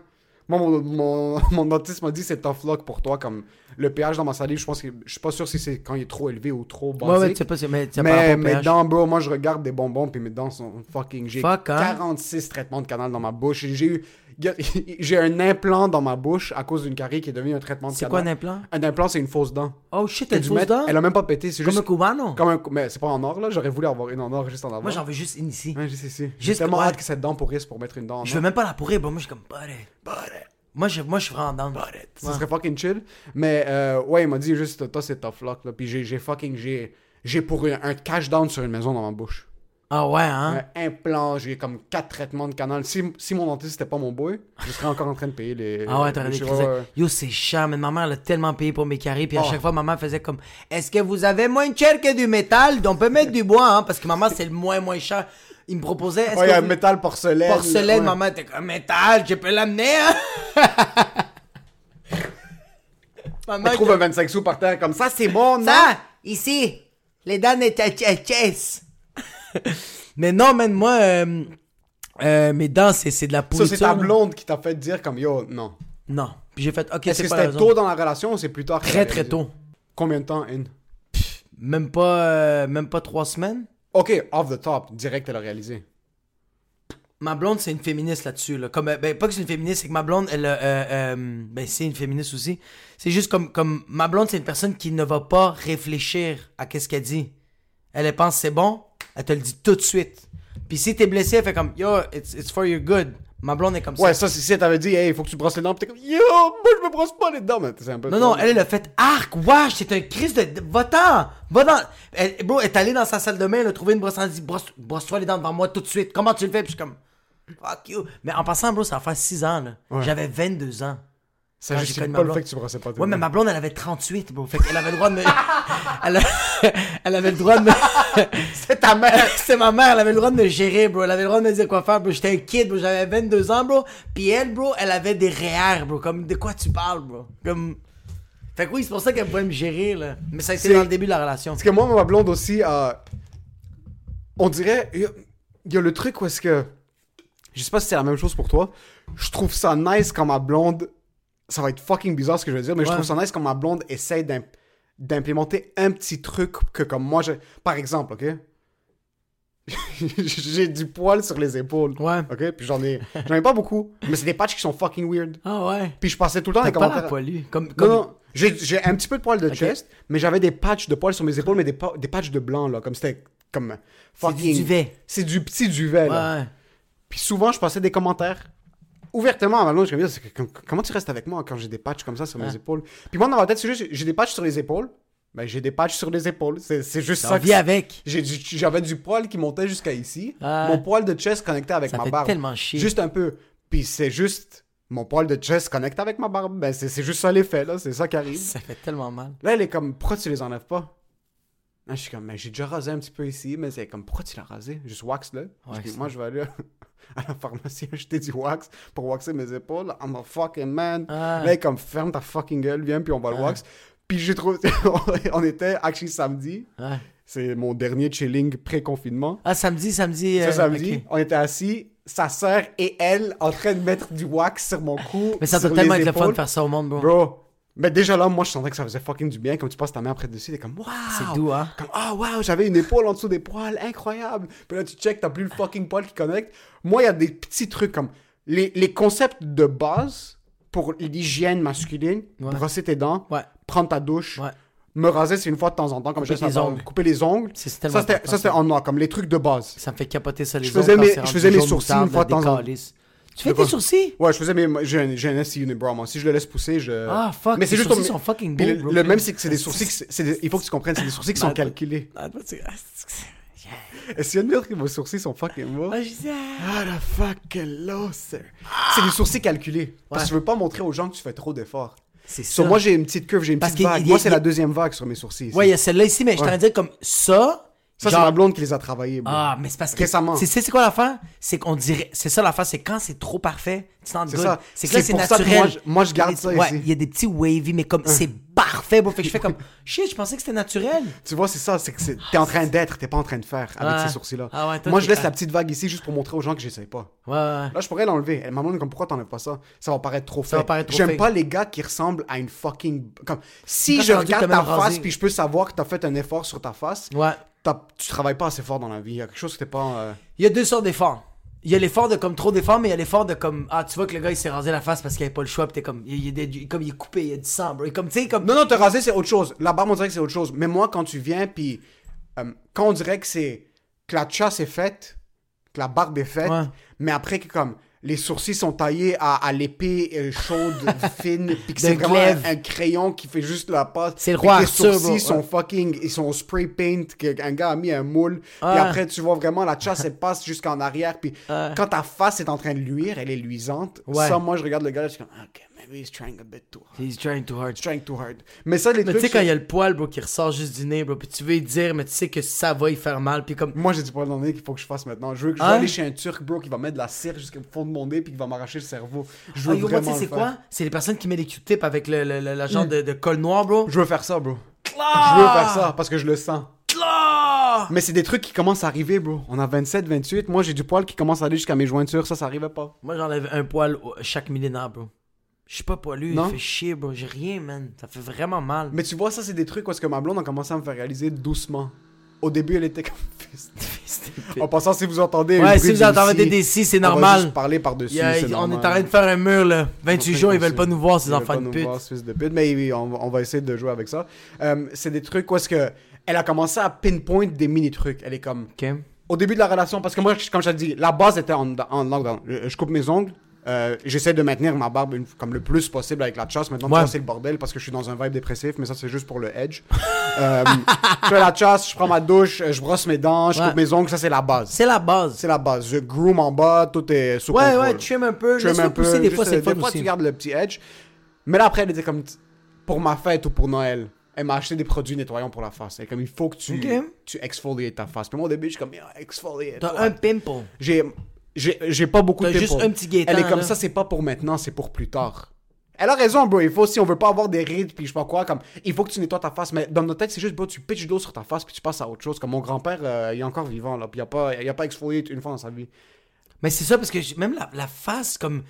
Moi, mon, mon, mon dentiste m'a dit c'est tough luck pour toi. Comme le pH dans ma salive, je pense que je suis pas sûr si c'est quand il est trop élevé ou trop Ouais, ouais, basique. tu pas, mais tu mais mes dents, bro, moi je regarde des bonbons puis mes dents sont fucking. J'ai Fuck, hein? 46 traitements de canal dans ma bouche. J'ai eu. J'ai un implant dans ma bouche à cause d'une carie qui est devenue un traitement de C'est quoi un implant? Un implant, c'est une fausse dent. Oh shit, T'as une fausse dent? Elle a même pas pété, c'est Comme juste. un cubano? Comme un. Mais c'est pas en or là, j'aurais voulu avoir une en or juste en avant. Moi, j'en veux juste une ici. Ouais, sais, si. J'ai Juste- tellement hâte que cette dent pourrisse pour mettre une dent en Je veux même pas la pourrir, bro. Moi, je suis comme. Moi, je, moi, je suis vraiment down. Ça serait fucking chill. Mais euh, ouais, il m'a dit juste, toi, c'est tough luck. Là. Puis j'ai fucking. J'ai j'ai pour un, un cash down sur une maison dans ma bouche. Ah ouais, hein? Un implant, j'ai comme quatre traitements de canal. Si, si mon dentiste c'était pas mon boy, je serais encore en train de payer les. Ah ouais, t'aurais des. Yo, c'est cher, mais ma mère, elle a tellement payé pour mes carrés, puis à Oh. chaque fois, maman faisait comme Est-ce que vous avez moins cher que du métal? On peut mettre du bois, hein, parce que maman, c'est le moins, moins cher. Il me proposait Est-ce Ouais, que vous- métal, porcelaine. porcelaine, ouais. maman était comme métal, je peux l'amener, hein? Maman, Elle trouve un 25 sous par terre comme ça, c'est bon, non? Ça, ici, les dents de ta chess. Mais non, man, moi, euh, euh, mes dents, c'est c'est de la Ça, pourriture. c'est ta blonde qui t'a fait dire comme yo, non. Non. Puis j'ai fait, ok, Est-ce c'est que pas la c'était raison. tôt dans la relation ou c'est plus tard? Très, très tôt. Combien de temps, in? Même pas, euh, même pas trois semaines. Ok, off the top, direct, elle a réalisé. Ma blonde, c'est une féministe là-dessus. Là. Comme, euh, ben, pas que c'est une féministe, c'est que ma blonde, elle, euh, euh, ben, c'est une féministe aussi. C'est juste comme, comme ma blonde, c'est une personne qui ne va pas réfléchir à qu'est-ce qu'elle dit. Elle, elle pense c'est bon, elle te le dit tout de suite. Puis si t'es blessé, elle fait comme yo, it's, it's for your good. Ma blonde est comme Ouais, ça. ça, si elle t'avait dit, hey, il faut que tu brosses les dents, pis t'es comme, yo, moi, je me brosse pas les dents, mais c'est un peu. Non, non, elle, elle a fait arc, wesh, c'est un crise de. Va-t'en! Va dans. Elle, bro, elle est allée dans sa salle de bain, elle a trouvé une brosse, elle dit brosse, brosse-toi les dents devant moi tout de suite. Comment tu le fais? Puis je suis comme, fuck you. Mais en passant, bro, ça va faire 6 ans, là. Ouais. J'avais 22 ans. Ça j'ai justifie pas le fait que tu brossais pas tes Ouais, mais ma blonde, elle avait 38, bro. Fait qu'elle avait le droit de me. elle, a- elle avait le droit de me. C'est ta mère! C'était ma mère, elle avait le droit de me gérer, bro. Elle avait le droit de me dire quoi faire, bro. J'étais un kid, bro. J'avais 22 ans, bro. Puis elle, bro, elle avait des REER, bro. Comme, de quoi tu parles, bro? Comme. Fait que oui, c'est pour ça qu'elle pouvait me gérer, là. Mais ça a été C'est- dans le début de la relation. Parce que moi, ma blonde aussi, euh, on dirait, il y, a- il y a le truc où est-ce que, je sais pas si c'est la même chose pour toi, je trouve ça nice quand ma blonde, ça va être fucking bizarre ce que je veux dire, mais je trouve ça nice quand ma blonde essaie d'im- d'implémenter un petit truc que comme moi, j'ai- par exemple, ok, j'ai du poil sur les épaules, Ouais. ok, puis j'en ai, j'en ai pas beaucoup, mais c'est des patchs qui sont fucking weird, Ah ouais. puis je passais tout le temps T'as les pas commentaires. poilu. Comme, comme... non, j'ai j'ai un petit peu de poil de chest, mais j'avais des patchs de poil sur mes épaules, mais des, des patchs de blanc, là, comme c'était comme C'est fucking... du duvet. C'est du petit duvet, là. Ouais. Puis souvent, je passais des commentaires ouvertement à ma blonde, je me com- comment tu restes avec moi quand j'ai des patchs comme ça sur mes Ouais. épaules? Puis moi, dans ma tête, c'est juste, j'ai des patchs sur les épaules, ben j'ai des patchs sur les épaules, c'est c'est juste ça. c'est. avec. J'avais du poil qui montait jusqu'à ici, mon poil de chest connecté avec Ça ma fait barbe. tellement chier. Juste un peu. Puis c'est juste mon poil de chest connecté avec ma barbe. Ben c'est c'est juste ça l'effet, là. C'est ça qui arrive. Ça fait tellement mal. Là, elle est comme, pourquoi tu les enlèves pas? Là, je suis comme, mais j'ai déjà rasé un petit peu ici, mais c'est comme, pourquoi tu l'as rasé? Juste wax, là? Wax. moi, je vais aller à la pharmacie acheter du wax pour waxer mes épaules. I'm a fucking man. Ah. Là, elle est comme, ferme ta fucking gueule, viens, puis on va le wax. Puis j'ai trouvé, on était, actually, samedi. C'est mon dernier chilling pré-confinement. Ah, samedi, samedi. Euh, samedi, on était assis, sa sœur et elle en train de mettre du wax sur mon cou. Mais ça doit tellement être le fun de faire ça au monde, bro. Bro, mais déjà là, moi, je sentais que ça faisait fucking du bien. Comme tu passes ta main après dessus, t'es comme, waouh! C'est doux, hein? Comme, ah, waouh, j'avais une épaule en dessous des poils, incroyable. Puis là, tu check, t'as plus le fucking poil qui connecte. Moi, il y a des petits trucs comme les, les concepts de base pour l'hygiène masculine, Ouais. brosser tes dents, Ouais. prendre ta douche, Ouais. me raser, c'est une fois de temps en temps, comme Couper je les ongles. couper les ongles. C'est Ça, c'était en noir, comme les trucs de base. Ça me fait capoter ça les Je faisais ongles mes- quand c'est je faisais mes sourcils une fois de temps en temps. Tu fais tes sourcils? Ouais, je faisais mes. J'ai un, j'ai un unibrow, moi. Si je le laisse pousser, je. Ah, fuck, Mais c'est juste sourcils sont fucking beaux, le, bro. le même, c'est que c'est des sourcils. que c'est- c'est des- il faut que tu comprennes, c'est des sourcils qui sont calculés. Est-ce qu'il y a de dire que vos sourcils sont fucking beaux? Ah, je dis, ah. La fucking loser. C'est des sourcils calculés. Parce que je veux pas montrer aux gens que tu fais trop d'efforts. C'est ça. Sur moi, j'ai une petite curve, j'ai une Parce petite qu'il- vague. il y a- Moi, c'est il y a- la deuxième vague sur mes sourcils. ici. Ouais, il y a celle-là ici, mais je Ouais. t'en dire comme ça, Ça, c'est Genre- ma blonde qui les a travaillés, bro. Ah, mais c'est parce que. Récemment. C'est, c'est c'est quoi l'affaire? C'est qu'on dirait. C'est ça l'affaire, c'est quand c'est trop parfait, C'est ça. C'est que là, C'est c'est pour ça que naturel. moi, je- moi, je Il garde des- ça Ouais, ici. il y a des petits wavy, mais comme c'est parfait, bro. Fait que je fais comme. Shit, je pensais que c'était naturel. Tu vois, c'est ça, c'est que c'est- t'es en train d'être, t'es pas en train de faire avec Ouais. ces sourcils-là. Ah ouais, toi, Moi, je laisse la petite vague ici juste pour montrer aux gens que j'essaye pas. Ouais, ouais. Là, je pourrais l'enlever. Elle m'a demandé comme pourquoi t'enlèves pas ça? Ça va paraître trop Ça fait. va paraître trop J'aime pas les gars qui ressemblent à une fucking. Comme si je regarde ta face puis je peux savoir que t'as fait un effort sur ta face, tu travailles pas assez fort dans la vie. Il y a quelque chose que t'es pas. euh, Il y a deux sortes d'efforts. Il y a l'effort de comme trop d'efforts, mais il y a l'effort de comme. Ah, tu vois que le gars il s'est rasé la face parce qu'il avait pas le choix, pis t'es comme. Il, il, comme il est coupé, il y a du sang, bro. Et comme, tu sais, comme. Non, non, te raser, c'est autre chose. La barbe, on dirait que c'est autre chose. Mais moi, quand tu viens, puis euh, quand on dirait que c'est que la chasse est faite, que la barbe est faite, Ouais. mais après que comme les sourcils sont taillés à, à l'épée euh, chaude, fine, puis que c'est vraiment un, un crayon qui fait juste la patte. C'est le puis roi Les sourcils sont fucking, ils sont spray paint, qu'un gars a mis un moule, puis Ouais. après tu vois vraiment la chasse, elle passe jusqu'en arrière, puis Ouais. quand ta face est en train de luire, elle est luisante. Ouais. Ça, moi, je regarde le gars, là, je suis comme, ok, maybe he's trying a bit too hard. He's trying too hard. He's trying too hard. Mais ça, les Mais tu trucs. sais, quand il y a le poil, bro, qui ressort juste du nez, bro, puis tu veux y dire, mais tu sais que ça va y faire mal, puis comme. Moi, j'ai du poil dans le nez qu'il faut que je fasse maintenant. Je veux, je veux Hein? aller chez un turc, bro, qui va mettre de la cire jusqu'au fond de mon nez puis qui va m'arracher le cerveau. Je veux Ah, yo, moi, tu vraiment sais, le c'est quoi? C'est les personnes qui mettent des Q-tips avec le, le, le- le genre de, de col noir, bro. Je veux faire ça, bro. Ah! Je veux faire ça parce que je le sens. Ah! Mais c'est des trucs qui commencent à arriver, bro. On a 27, 28. Moi, j'ai du poil qui commence à aller jusqu'à mes jointures. Ça, ça arrivait pas. Moi, j'enlève un poil chaque millénaire, bro. Je suis pas poilu, Non? il fait chier, bro. J'ai rien, man. Ça fait vraiment mal. Mais tu vois, ça, c'est des trucs est-ce que ma blonde a commencé à me faire réaliser doucement. Au début, elle était comme. en passant, si vous entendez. Ouais, si vous de entendez des DC, c'est on va normal. juste parler par-dessus. On est en train de faire un mur, là. 28 jours, ils veulent pas nous voir, ces Ils enfants pas de nous pute. voir, ce fils de pute. Mais oui, on, va- on va essayer de jouer avec ça. Euh, c'est des trucs où est-ce que elle a commencé à pinpoint des mini trucs. Elle est comme Ok. au début de la relation parce que moi, comme je t'ai dit, la base était en, en lockdown. Je, je coupe mes ongles. Euh, J'essaie de maintenir ma barbe une- comme le plus possible avec la chasse. Maintenant, Ouais. c'est le bordel parce que je suis dans un vibe dépressif, mais ça, c'est juste pour le edge. Euh, je fais la chasse, je prends ma douche, je brosse mes dents, je Ouais. coupe mes ongles. Ça, c'est la base. C'est la base. C'est la base. Je groom en bas, tout est sous Ouais, contrôle. ouais, tu aimes un peu. Tu aimes Laisse-le un peu. pousser, des juste, fois, c'est Des fois, aussi. tu gardes le petit edge. Mais là, après, elle était comme pour ma fête ou pour Noël. Elle m'a acheté des produits nettoyants pour la face. Elle est comme il faut que tu, Ok. tu exfoliates ta face. Puis moi, au début, je suis comme exfoliate. T'as Ouais. un pimple. J'ai, j'ai, pas beaucoup de juste pimples. un petit Gaétan, Elle est comme là. ça, c'est pas pour maintenant, c'est pour plus tard. Elle a raison, bro. Il faut, si on veut pas avoir des rides, puis je sais pas quoi, comme, il faut que tu nettoies ta face. Mais dans notre tête, c'est juste, bro, tu pitches l'eau sur ta face, puis tu passes à autre chose. Comme mon grand-père, euh, il est encore vivant, là, puis il a pas, il a pas exfolié une fois dans sa vie. Mais c'est ça, parce que même la, la face, comme.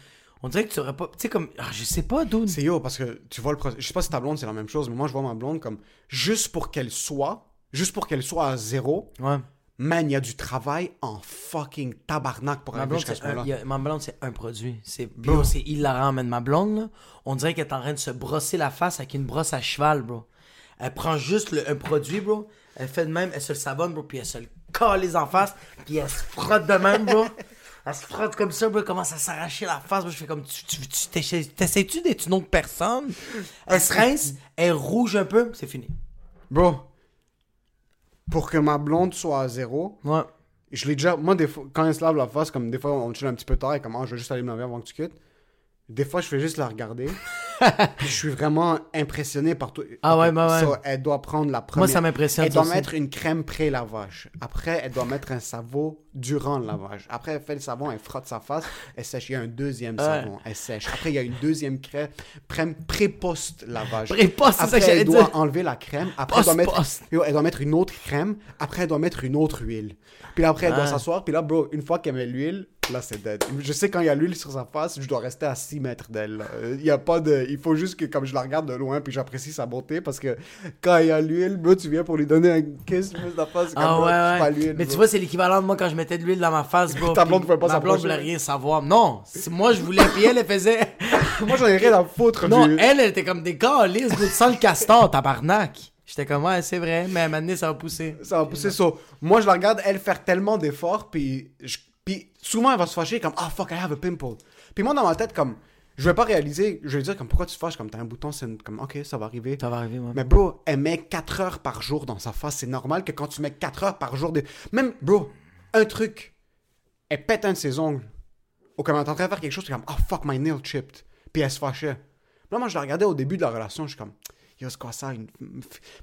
On dirait que tu aurais pas. Tu sais, comme. Ah, je sais pas, d'où. C'est yo, parce que tu vois le. Je sais pas si ta blonde, c'est la même chose, mais moi, je vois ma blonde comme, juste pour qu'elle soit, juste pour qu'elle soit à zéro, Ouais. Man, il y a du travail en fucking tabarnak pour Ma arriver blonde, jusqu'à ce un, a- ma blonde, c'est un produit. C'est Bro. c'est hilarant, man. Ma blonde, là, on dirait qu'elle est en train de se brosser la face avec une brosse à cheval, bro. Elle prend juste le- un produit, bro. Elle fait de même, elle se le savonne, bro, puis elle se le calise en face, puis elle se frotte de même, bro. Elle se frotte comme ça, bro, elle commence à s'arracher la face, bro. Je fais comme, tu, tu, tu t'essaies-tu d'être une autre personne? Elle se rince, elle rouge un peu, c'est fini. Bro, pour que ma blonde soit à zéro, Ouais. je l'ai déjà. Moi, des fois, quand elle se lave la face, comme des fois, on chill un petit peu tard, et comme, ah, je vais juste aller me laver avant que tu quittes. Des fois, je fais juste la regarder. je suis vraiment impressionné par tout. Ah ouais, bah ouais. Elle doit prendre la première. ça m'impressionne, Elle doit aussi. mettre une crème pré-lavage. Après, elle doit mettre un savon durant le lavage. Après, elle fait le savon, elle frotte sa face, elle sèche. Il y a un deuxième Ouais. savon, elle sèche. Après, il y a une deuxième crème, crème pré-post-lavage. Pré-post, c'est ça que elle doit dire. enlever la crème. Après, elle doit, mettre, elle doit mettre une autre crème. Après, elle doit mettre une autre huile. Puis après, elle doit s'asseoir. Puis là, bro, une fois qu'elle met l'huile, là, c'est dead. Je sais quand il y a l'huile sur sa face, je dois rester à 6 mètres d'elle. Il y a pas de... Il faut juste que, comme je la regarde de loin, puis j'apprécie sa beauté, parce que quand il y a l'huile, bro, tu viens pour lui donner un kiss, juste la face. Ah comme, ouais, ouais. l'huile, Mais bro. tu vois, c'est l'équivalent de moi quand je mettais de l'huile dans ma face, bro. Ta blonde pouvait pas Ma blonde voulait rien savoir. Non, moi je voulais, puis elle, elle faisait. Moi, j'en ai rien à foutre. Non, du- elle, elle était comme des calices, sans le castor, tabarnak. J'étais comme, ouais, c'est vrai, mais à un moment donné, ça va pousser. Ça va pousser. Moi, je la regarde, elle faire tellement d'efforts, puis, je- puis souvent, elle va se fâcher comme, ah fuck, I have a pimple. Puis moi, dans ma tête, comme, je vais pas réaliser, je vais dire, comme, pourquoi tu te fâches, comme, t'as un bouton, c'est comme, ok, ça va arriver. Ça va arriver, moi. Mais bro, elle met 4 heures par jour dans sa face. C'est normal que quand tu mets 4 heures par jour, de... même, bro, un truc, elle pète un de ses ongles. Ou comme elle est en train de faire quelque chose, c'est comme, oh fuck, my nail chipped. Puis elle se fâchait. Là, moi, je la regardais au début de la relation, je suis comme, yo, c'est quoi ça? une-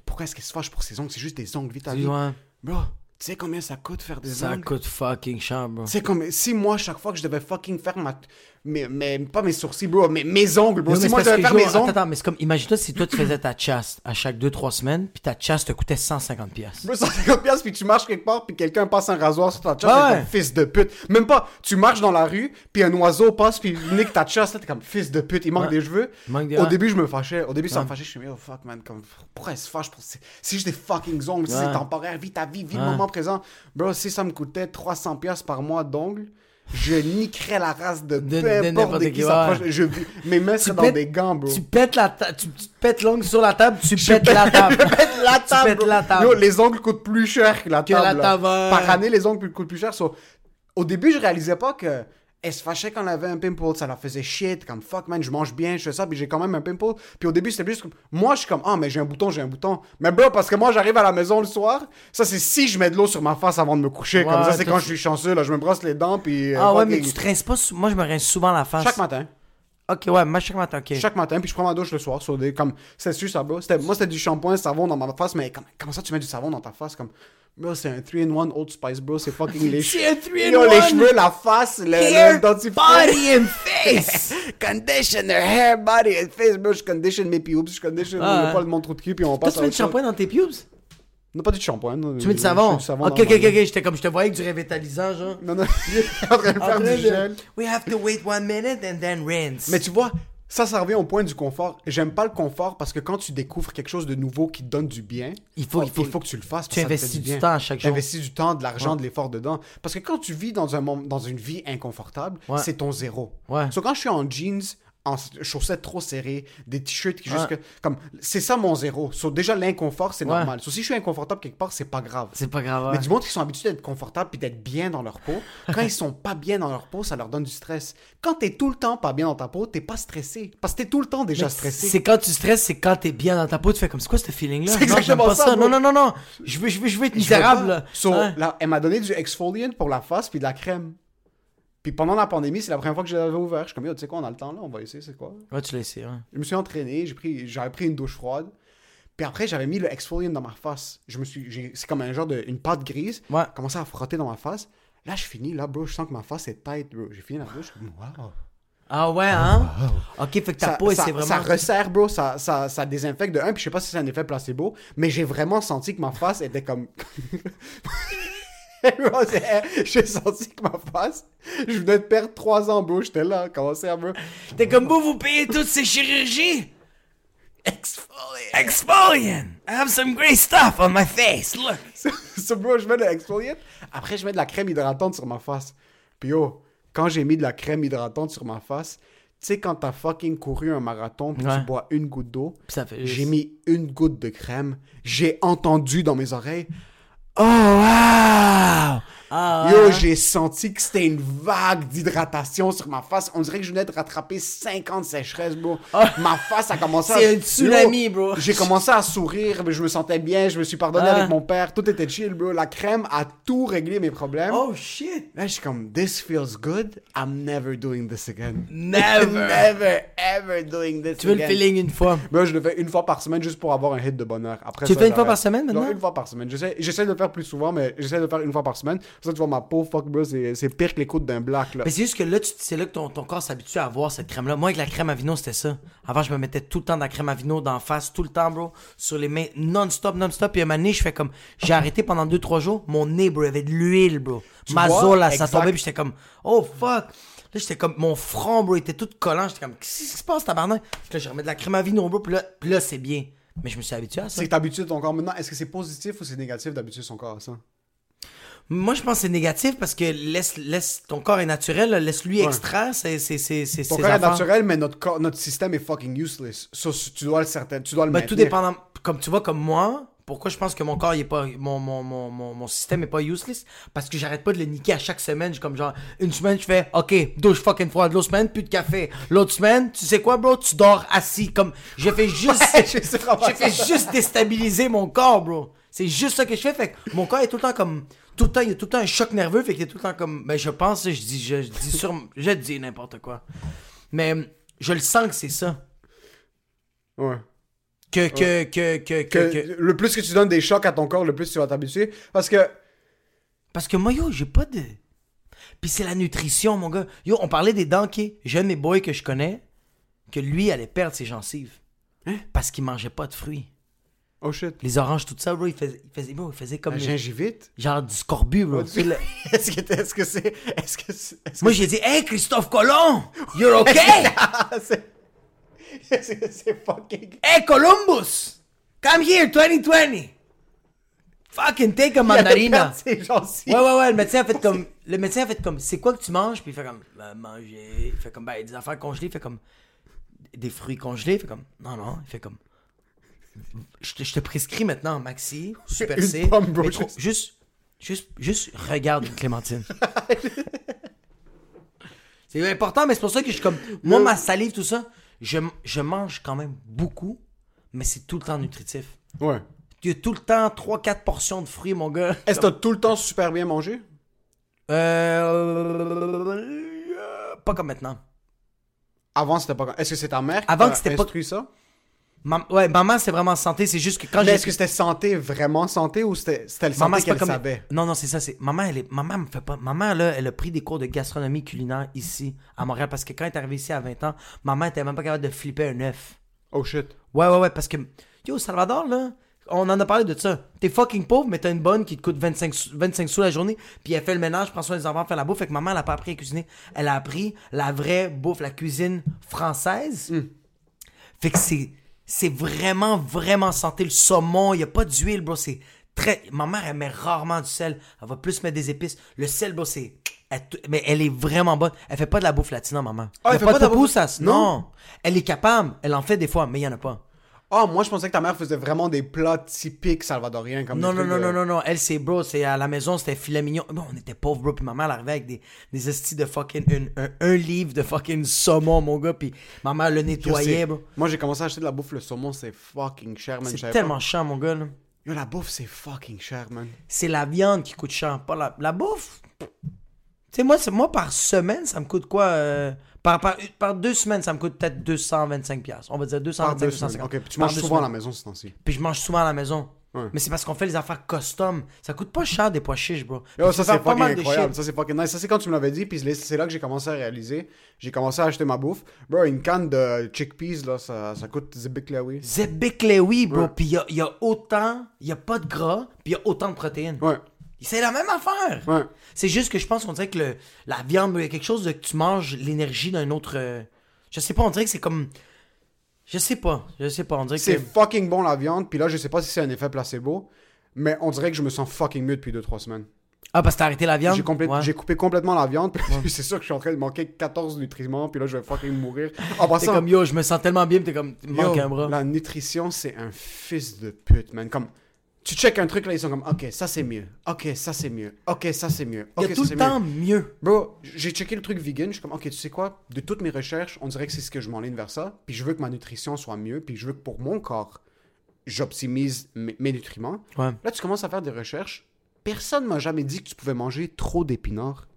Pourquoi est-ce qu'elle se fâche pour ses ongles? C'est juste des ongles, vite à Tu vois, Bro, Tu sais combien ça coûte faire des Ça ongles? coûte fucking cher, bro. C'est comme si moi, chaque fois que je devais fucking faire ma. Mais, mais pas mes sourcils, bro, mais mes ongles, bro. Non, si moi, je devais faire mes ongles. attends, mais c'est comme, imagine-toi si toi tu faisais ta chasse à chaque 2-3 semaines, puis ta chasse te coûtait 150 pièces. Bro, 150 piastres, puis tu marches quelque part, puis quelqu'un passe un rasoir sur ta chasse, Ouais, comme fils de pute. Même pas, tu marches dans la rue, puis un oiseau passe, puis il nique ta chasse, là, t'es comme fils de pute, il manque Ouais. des cheveux. Il manque des- Au début, je me fâchais. Au début, ça me fâchait. Je suis oh fuck, man, comme, pourquoi elle se fâche pour. C'est juste des fucking ongles, c'est temporaire, vis ta vie, vis le moment présent. Bro, si ça me coûtait 300 piastres par mois d'ongles, je niquerais la race de, De- peu importe de qui, s'approche. Je Mes mains seraient dans des gants, bro. Tu pètes la tu, tu pètes l'ongle sur la table, tu pètes pète- la table. Tu pètes la table. Yo, les ongles coûtent plus cher que la Que table. la. Par année, les ongles coûtent plus cher. So, au début, je réalisais pas que elle se fâchait quand elle avait un pimple. Ça la faisait shit. Comme fuck, man, je mange bien, je fais ça, puis j'ai quand même un pimple. Puis au début, c'était plus comme. Moi, je suis comme, ah, mais j'ai un bouton, j'ai un bouton. Mais bro, parce que moi, j'arrive à la maison le soir. Ça, c'est si je mets de l'eau sur ma face avant de me coucher. comme ça, c'est quand je suis chanceux, là. Je me brosse les dents, puis. euh, Ah ouais, mais tu te rinces pas. Moi, je me rince souvent la face. Chaque matin. Ok, ouais, moi, chaque matin, ok. Chaque matin, puis je prends ma douche le soir. Sur des, comme, c'est sûr, ça. C'était, moi, c'était du shampoing, savon dans ma face, mais comme- comment ça tu mets du savon dans ta face? Comme, bro, c'est un 3-in-1 Old Spice, bro. C'est fucking les C'est un cheveux. 3-in-1. Yo, les cheveux, la face, le, Hair, le dentifrice. body and face. Conditioner, hair, body and face, bro. Je condition mes pubes, je condition Ah, le poil de mon trou de cul, puis on Toi, passe tu à mets du shampoing dans tes pubes? Non, pas du shampoing. non, Tu mets du savon du savon Ok, ok, ok. J'étais comme, je te voyais avec du revitalisant, genre. Non, non, en train de faire du gel. We have to wait one minute and then rinse. Mais tu vois, ça, ça revient au point du confort. J'aime pas le confort parce que quand tu découvres quelque chose de nouveau qui te donne du bien, Il faut- il faut- que tu le fasses. tu investis du bien. temps à chaque Tu jour. investis du temps, de l'argent, de l'effort dedans. Parce que quand tu vis dans, un dans une vie inconfortable, Ouais. c'est ton zéro. Ouais. So, quand je suis en jeans, en chaussettes trop serrées, des t-shirts qui juste Ouais. comme c'est ça mon zéro. So, déjà l'inconfort c'est Ouais. normal. So, si je suis inconfortable quelque part, c'est pas grave. C'est pas grave. ouais. Mais du monde qui sont habitués d'être confortables puis d'être bien dans leur peau, quand ils sont pas bien dans leur peau, ça leur donne du stress. Quand t'es tout le temps pas bien dans ta peau, t'es pas stressé. Parce que t'es tout le temps déjà Mais stressé. C'est quand tu stresses, c'est quand t'es bien dans ta peau, tu fais comme c'est quoi ce feeling-là? C'est Non, j'aime exactement pas ça. Non, non, non, non. Je veux, je veux, je veux être veux misérable. là. So, là, elle m'a donné du exfoliant pour la face puis de la crème. Puis pendant la pandémie, c'est la première fois que je l'avais ouvert. Je suis comme, Yo, tu sais quoi, on a le temps là, on va essayer, c'est quoi? Ouais, tu l'as essayé. Ouais. Je me suis entraîné, j'ai pris, j'avais pris une douche froide. Puis après, j'avais mis le exfoliant dans ma face. Je me suis, c'est comme un genre de, une pâte grise. Ouais. Commencé à frotter dans ma face. Là, je finis, là, bro, je sens que ma face est tight, bro. J'ai fini la douche, je suis comme, wow. Ah ouais, hein? Ok, fait que ta ça, peau, c'est vraiment. ça resserre, bro, ça, ça, ça désinfecte de un, puis je sais pas si c'est un effet placebo, mais j'ai vraiment senti que ma face était comme... J'ai senti que ma face, je venais de perdre 3 ans, bro, j'étais là, comment ça, bro? T'es comme vous, vous payez toutes ces chirurgies? Exfoliant! Exfoliant I have some great stuff on my face, look so, bro, je mets de l'exfoliant, après je mets de la crème hydratante sur ma face. Puis yo, quand j'ai mis de la crème hydratante sur ma face, tu sais quand t'as fucking couru un marathon, puis Ouais. tu bois une goutte d'eau, fait J'ai mis une goutte de crème. J'ai entendu dans mes oreilles. Oh wow! Ah, Yo, j'ai senti que c'était une vague d'hydratation sur ma face. On dirait que je venais de rattraper 50 sécheresses, bro. Ma face a commencé à... Ah. C'est un tsunami, Yo, bro. J'ai commencé à sourire, mais je me sentais bien, je me suis pardonné Ah. avec mon père, tout était chill, bro. La crème a tout réglé mes problèmes. Oh shit Là, je suis comme, this feels good, I'm never doing this again. Never. never, ever doing this Tu veux le again. feeling une fois Moi, je le fais une fois par semaine juste pour avoir un hit de bonheur. Après Tu le ça, fais une fois par semaine, maintenant? Non, une fois par semaine. J'essaie de le faire plus souvent, mais j'essaie de le faire une fois par semaine. Ça, tu vois, ma peau, fuck, bro, c'est, pire que les coudes d'un black, là. Mais c'est juste que là, tu- c'est là que ton, ton corps s'habitue à avoir cette crème-là. Moi, avec la crème à vino, c'était ça. Avant, je me mettais tout le temps de la crème à vino d'en face, tout le temps, bro, sur les mains, non-stop, non-stop. Puis à un moment donné, je fais comme. J'ai arrêté pendant 2-3 jours. Mon nez, bro, avait de l'huile, bro. Ma vois? zone, là, ça tombait, puis j'étais comme, oh fuck. Là, j'étais comme, mon front, bro, était tout collant. J'étais comme, qu'est-ce qui se passe, tabarnak? Puis là, je remets de la crème à vino, bro, puis là, puis là c'est bien. Mais je me suis habitué à ça. C'est que t'habitues ton corps maintenant. Est-ce que c'est positif ou c'est négatif d'habituer son corps à ça? Moi, je pense que c'est négatif parce que laisse, laisse ton corps est naturel, laisse-lui extraire c'est c'est c'est c'est Ton ses corps est naturel, mais notre, corps, notre système est fucking useless. Ça, tu dois le certain, tu dois le Ben, tout dépendant. Comme tu vois, comme moi, pourquoi je pense que mon corps, il est pas. Mon, mon, mon, mon, mon système est pas useless? Parce que j'arrête pas de le niquer à chaque semaine. Comme genre, une semaine, je fais, OK, douche fucking froide. L'autre semaine, plus de café. L'autre semaine, tu sais quoi, bro? Tu dors assis. Comme, j'ai fait juste. Ouais, j'ai fait juste déstabiliser mon corps, bro. C'est juste ça que je fais. Fait que mon corps est tout le temps comme. Tout le temps, il y a tout le temps un choc nerveux. Fait qu'il est tout le temps comme. Ben, je pense, je dis, je, je dis sur. Je dis n'importe quoi. Mais je le sens que c'est ça. Ouais. Que, que, que, que, que, le plus que tu donnes des chocs à ton corps, le plus tu vas t'habituer. Parce que Parce que moi, yo, j'ai pas de. Puis c'est la nutrition, mon gars. Yo, on parlait des dents, ok? J'ai un de mes boys que je connais, que lui allait perdre ses gencives. Parce qu'il mangeait pas de fruits. Oh shit. Les oranges, tout ça, bro, il faisait, il faisait, bro, il faisait comme. Le- gingivite? genre du scorbut, bro. Ouais, Tu Est-ce que est-ce que c'est. Est-ce que c'est. est-ce Moi, que j'ai dit, hey, Christophe Colomb, you're okay? c'est. Fucking. hey, Columbus, come here, 2020. Fucking take a mandarina. C'est gentil. Ouais, ouais, ouais, le médecin a fait comme. Le médecin a fait comme, c'est quoi que tu manges? Puis il fait comme, ben, manger. Il fait comme, ben, des affaires congelées. Il fait comme, des fruits congelés. Il fait comme, non, non. Il fait comme, je te, je te prescris maintenant Maxi, Super C. pomme, bro, juste- juste, juste, juste regarde clémentine. c'est important, mais c'est pour ça que je suis comme, moi, ma salive, tout ça, je, je mange quand même beaucoup, mais c'est tout le temps nutritif. Ouais. Il y a tout le temps 3-4 portions de fruits, mon gars. Est-ce que t'as tout le temps super bien mangé? Euh... Pas comme maintenant. Avant, c'était pas. Est-ce que c'est ta mère qui Avant t'a que c'était pas- instruit ça? Ouais, maman, c'est vraiment santé. C'est juste que quand Mais j'ai. est-ce que c'était santé, vraiment santé, ou c'était le santé qu'elle comme. savait? Non, non, c'est ça. C'est maman, elle est. Maman me fait pas. Maman là, elle a pris des cours de gastronomie culinaire ici à Montréal parce que quand elle est arrivée ici à 20 ans, maman était même pas capable de flipper un œuf. Oh shit. Ouais, ouais, ouais, parce que. Yo, Salvador, là. On en a parlé de ça. T'es fucking pauvre, mais t'as une bonne qui te coûte 25, sous- 25 sous la journée. Puis elle fait le ménage, prend soin des enfants, fait la bouffe. Fait que maman, elle a pas appris à cuisiner. Elle a appris la vraie bouffe, la cuisine française. Fait que c'est. C'est vraiment, vraiment santé. Le saumon, il n'y a pas d'huile, bro. C'est très. Ma mère, elle met rarement du sel. Elle va plus mettre des épices. Le sel, bro, c'est. elle t- mais elle est vraiment bonne. Elle fait pas de la bouffe latine, maman. Ah, elle a fait pas pas de la bouffe- pupusas. Non. Non. Elle est capable. Elle en fait des fois, mais il y en a pas. Oh, moi, je pensais que ta mère faisait vraiment des plats typiques salvadoriens. Comme Non, non, non, de- non, non, non. Elle, c'est bro, c'est à la maison, c'était filet mignon. Bon, on était pauvres, bro. Puis ma mère, elle arrivait avec des, des estis de fucking. une- un, un livre de fucking saumon, mon gars. Puis ma mère le nettoyait, bro. Moi, j'ai commencé à acheter de la bouffe. Le saumon, c'est fucking cher, man. C'est tellement pas. chiant, mon gars, là. Yo, la bouffe, c'est fucking cher, man. C'est la viande qui coûte cher, pas la, la bouffe. Tu sais, moi, moi, par semaine, ça me coûte quoi euh, par, par, par deux semaines, ça me coûte peut-être 225$. piastres. On va dire Par 225, deux 250. semaines. Ok, puis tu Par manges souvent à la maison ce temps-ci. Puis je mange souvent à la maison. Ouais. Mais c'est parce qu'on fait les affaires custom. Ça coûte pas cher des pois chiches, bro. Yo, ça, c'est fucking incroyable. Ça, c'est fucking nice. Ça, c'est quand tu me l'avais dit, puis c'est là que j'ai commencé à réaliser. J'ai commencé à acheter ma bouffe. Bro, une canne de chickpeas, là, ça, ça coûte Zebiklewi. Zebeklewi, bro. Ouais. Puis il y a, y a autant, il y a pas de gras, puis il y a autant de protéines. Ouais, C'est la même affaire. ouais. C'est juste que je pense qu'on dirait que le, la viande, il y a quelque chose de que tu manges l'énergie d'un autre. euh, je sais pas, on dirait que c'est comme. Je sais pas, je sais pas, on dirait que C'est fucking bon la viande, puis là, je sais pas si c'est un effet placebo, mais on dirait que je me sens fucking mieux depuis 2-3 semaines. Ah, parce que t'as arrêté la viande? J'ai Ouais. coupé complètement la viande, puis c'est sûr que je suis en train de manquer 14 nutriments, puis là, je vais fucking mourir. En passant, comme yo, je me sens tellement bien, t'es comme. Yo, manque un bras. la nutrition, c'est un fils de pute, man. Comme, tu check un truc, là, ils sont comme, ok, ça c'est mieux, ok, ça c'est mieux, ok, ça c'est mieux, Il ok, y a tout le temps mieux. mieux. Bro, j'ai checké le truc vegan, je suis comme, ok, tu sais quoi, de toutes mes recherches, on dirait que c'est ce que je m'enligne vers ça, puis je veux que ma nutrition soit mieux, puis je veux que pour mon corps, j'optimise mes, mes nutriments. Ouais. Là, tu commences à faire des recherches. Personne m'a jamais dit que tu pouvais manger trop d'épinards.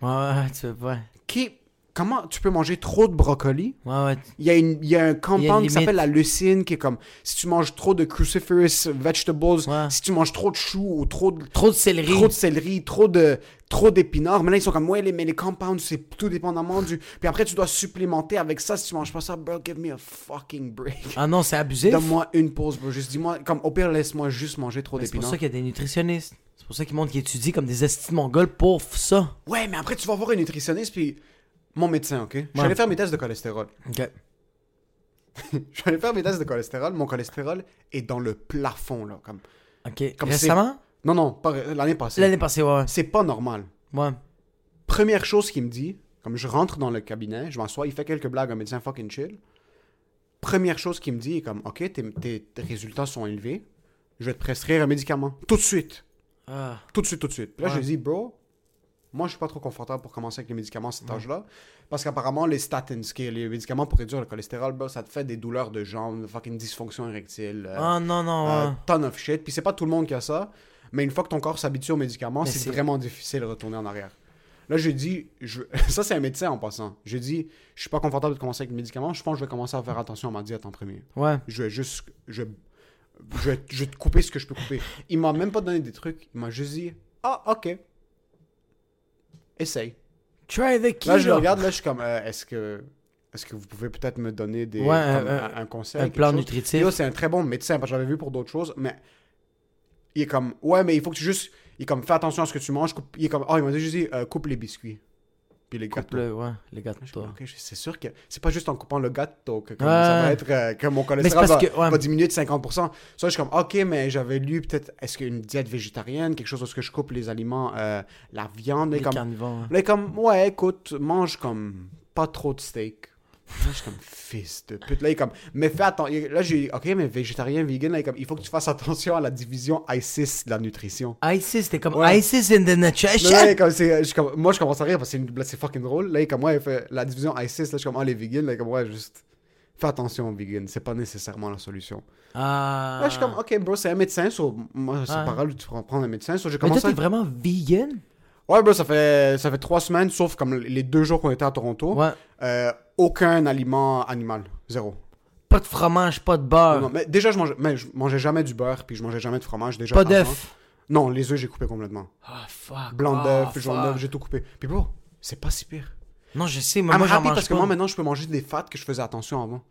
Ouais, tu veux, ouais. Qui, comment tu peux manger trop de brocoli? Ouais, ouais. Il y a, une, il y a un compound qui s'appelle la leucine qui est comme si tu manges trop de cruciferous vegetables, Ouais. si tu manges trop de choux ou trop de, Trop de céleri. trop de céleri, trop de, trop d'épinards. Mais là, ils sont comme, ouais, les, mais les compounds, c'est tout dépendamment du. Puis après, tu dois supplémenter avec ça si tu manges pas ça. Bro, give me a fucking break. Ah non, c'est abusif. Donne-moi une pause, bro. Juste dis-moi, comme au pire, laisse-moi juste manger trop Mais C'est pour d'épinards. ça qu'il y a des nutritionnistes. C'est pour ça qu'ils montrent qu'ils étudient comme des estis mongols pour ça. Ouais, mais après, tu vas voir un nutritionniste, puis mon médecin, ok? Je suis allé faire mes tests de cholestérol. Ok. Je suis allé faire mes tests de cholestérol. Mon cholestérol est dans le plafond, là. Comme... Ok. Comme Récemment? Non, non, pas l'année passée. L'année passée, ouais. C'est pas normal. Ouais. Première chose qu'il me dit, comme je rentre dans le cabinet, je m'assois, il fait quelques blagues, un médecin fucking chill. Première chose qu'il me dit est comme, ok, tes, tes- tes résultats sont élevés, je vais te prescrire un médicament. Tout de suite. Ah. Tout de suite, tout de suite. Là, Ouais. je lui dis, bro, moi, je suis pas trop confortable pour commencer avec les médicaments à cet âge-là. Parce qu'apparemment, les statins, qui les médicaments pour réduire le cholestérol, bro, ça te fait des douleurs de jambes, fucking dysfonction érectile. euh, Ah non, non, euh, ouais. ton of shit. Puis c'est pas tout le monde qui a ça. Mais une fois que ton corps s'habitue aux médicaments, Mais c'est c'est- vraiment difficile de retourner en arrière. Là, je dis, je... ça c'est un médecin en passant. Je dis, je suis pas confortable de commencer avec les médicaments. Je pense que je vais commencer à faire attention à ma diète en premier. Ouais. Je vais juste, je, je, vais, je vais te couper ce que je peux couper. Il m'a même pas donné des trucs. Il m'a juste dit, ah, ok. Essaye. Try the keto. Là, je le regarde, là, je suis comme, euh, est-ce que. Est-ce que vous pouvez peut-être me donner des, Ouais, comme un- un, un conseil un plan chose? nutritif. C'est un très bon médecin, parce que j'avais vu pour d'autres choses, mais il est comme, ouais, mais il faut que tu juste, il est comme, fais attention à ce que tu manges. coupe- il est comme, oh, il m'a juste dit, euh, coupe les biscuits. Puis les gâteaux. le, ouais, les gâteaux. c'est sûr que c'est pas juste en coupant le gâteau que comme, Ouais. ça va être euh, que mon cholestérol va, que- ouais. va diminuer de 50%. Ça, je suis comme, ok, mais j'avais lu peut-être, est-ce qu'une diète végétarienne, quelque chose où que je coupe les aliments, euh, la viande, Les comme, carnivores. Là, comme, ouais, écoute, mange comme pas trop de steak. Là, je suis comme, fils de pute. Là, il est comme, mais fais attention. Là, j'ai ok, mais végétarien, vegan, là, il est comme, il faut que tu fasses attention à la division ISIS de la nutrition. ISIS, c'était comme Ouais. ISIS in the nutrition. Là, est comme, c'est- je comme- moi, je commence à rire parce que c'est fucking drôle. Là, il est comme, ouais, il fait la division ISIS. Là, je suis comme, ah, les vegans, là, il est comme, ouais, juste. Fais attention aux vegans, c'est pas nécessairement la solution. Ah. Là, je suis comme, ok, bro, c'est un médecin, so, moi, c'est Ouais. pas grave, tu prends prendre un médecin. So, j'ai Mais toi, commencé t'es à- vraiment vegan? Ouais, bro, ça fait, ça fait trois semaines, sauf comme les deux jours qu'on était à Toronto. Ouais. Euh, aucun aliment animal. Zéro. Pas de fromage, pas de beurre, Non, mais déjà, je mangeais, mais je mangeais jamais du beurre, puis je mangeais jamais de fromage. Déjà pas avant. d'œuf. Non, les œufs, j'ai coupé complètement. Ah, fuck. Blanc ah, d'œuf, jaune d'œuf, j'ai tout coupé. Puis bro, c'est pas si pire. Non, je sais, mais I'm moi, j'en mange parce que moi, maintenant, je peux manger des fats que je faisais attention avant.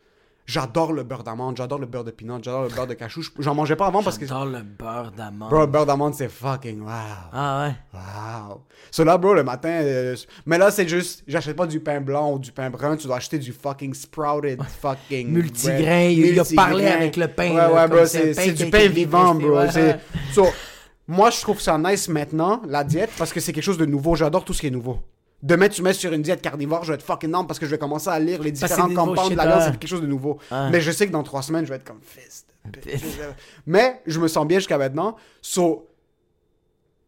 J'adore le beurre d'amande, j'adore le beurre de peanut, j'adore le beurre de cachou. Je- J'en mangeais pas avant parce que... J'adore le beurre d'amande. Bro, le beurre d'amande, c'est fucking wow. Ah ouais? Wow. So là, bro, le matin. euh, mais là, c'est juste. J'achète pas du pain blanc ou du pain brun. Tu dois acheter du fucking sprouted fucking. Multigrain, il a parlé avec le pain, Ouais, là, ouais, bro. c'est du pain vivant, bro. ouais. So, moi, je trouve ça nice maintenant, la diète, parce que c'est quelque chose de nouveau. J'adore tout ce qui est nouveau. Demain, tu mets sur une diète carnivore, je vais être fucking énorme parce que je vais commencer à lire les différents compounds de la viande. C'est quelque chose de nouveau. Mais je sais que dans trois semaines, je vais être comme fist. Mais je me sens bien jusqu'à maintenant. So,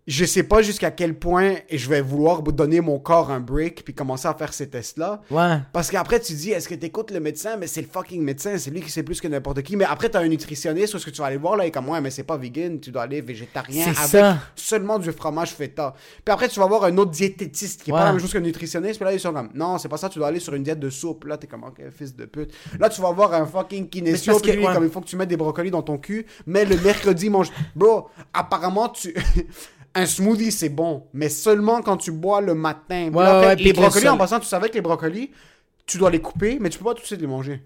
je sais pas jusqu'à quel point je vais vouloir donner mon corps un break puis commencer à faire ces tests-là. Ouais. Parce qu'après, tu dis, est-ce que tu écoutes le médecin? Mais c'est le fucking médecin, c'est lui qui sait plus que n'importe qui. Mais après, tu as un nutritionniste, ou est-ce que tu vas aller voir, là, et comme, ouais, mais c'est pas vegan, tu dois aller végétarien avec ça. seulement du fromage feta. Puis après, tu vas voir un autre diététiste qui est pas la même chose qu'un nutritionniste. Puis là, ils sont comme, non, c'est pas ça, tu dois aller sur une diète de soupe. Là, t'es comme, ok, fils de pute. Là, tu vas voir un fucking kinésio, est ouais. comme, il faut que tu mettes des brocolis dans ton cul. Mais le mercredi, mange. Bro, apparemment, tu. Un smoothie, c'est bon, mais seulement quand tu bois le matin. Ouais, après, les le brocolis, en passant, tu savais que les brocolis, tu dois les couper, mais tu peux pas tout de suite les manger.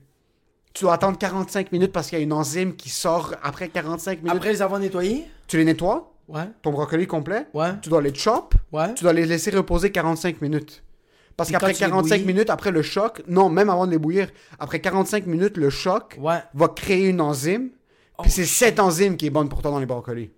Tu dois attendre 45 minutes parce qu'il y a une enzyme qui sort après 45 minutes. Après les avoir nettoyés? Tu les nettoies, Ouais. ton brocoli complet, Ouais. tu dois les chop, Ouais. tu dois les laisser reposer 45 minutes. Parce qu'après quand tu les 45 bouillis- minutes, après le choc, non, même avant de les bouillir, après 45 minutes, le choc Ouais. va créer une enzyme. Oh, Puis c'est cette enzyme qui est bonne pour toi dans les brocolis.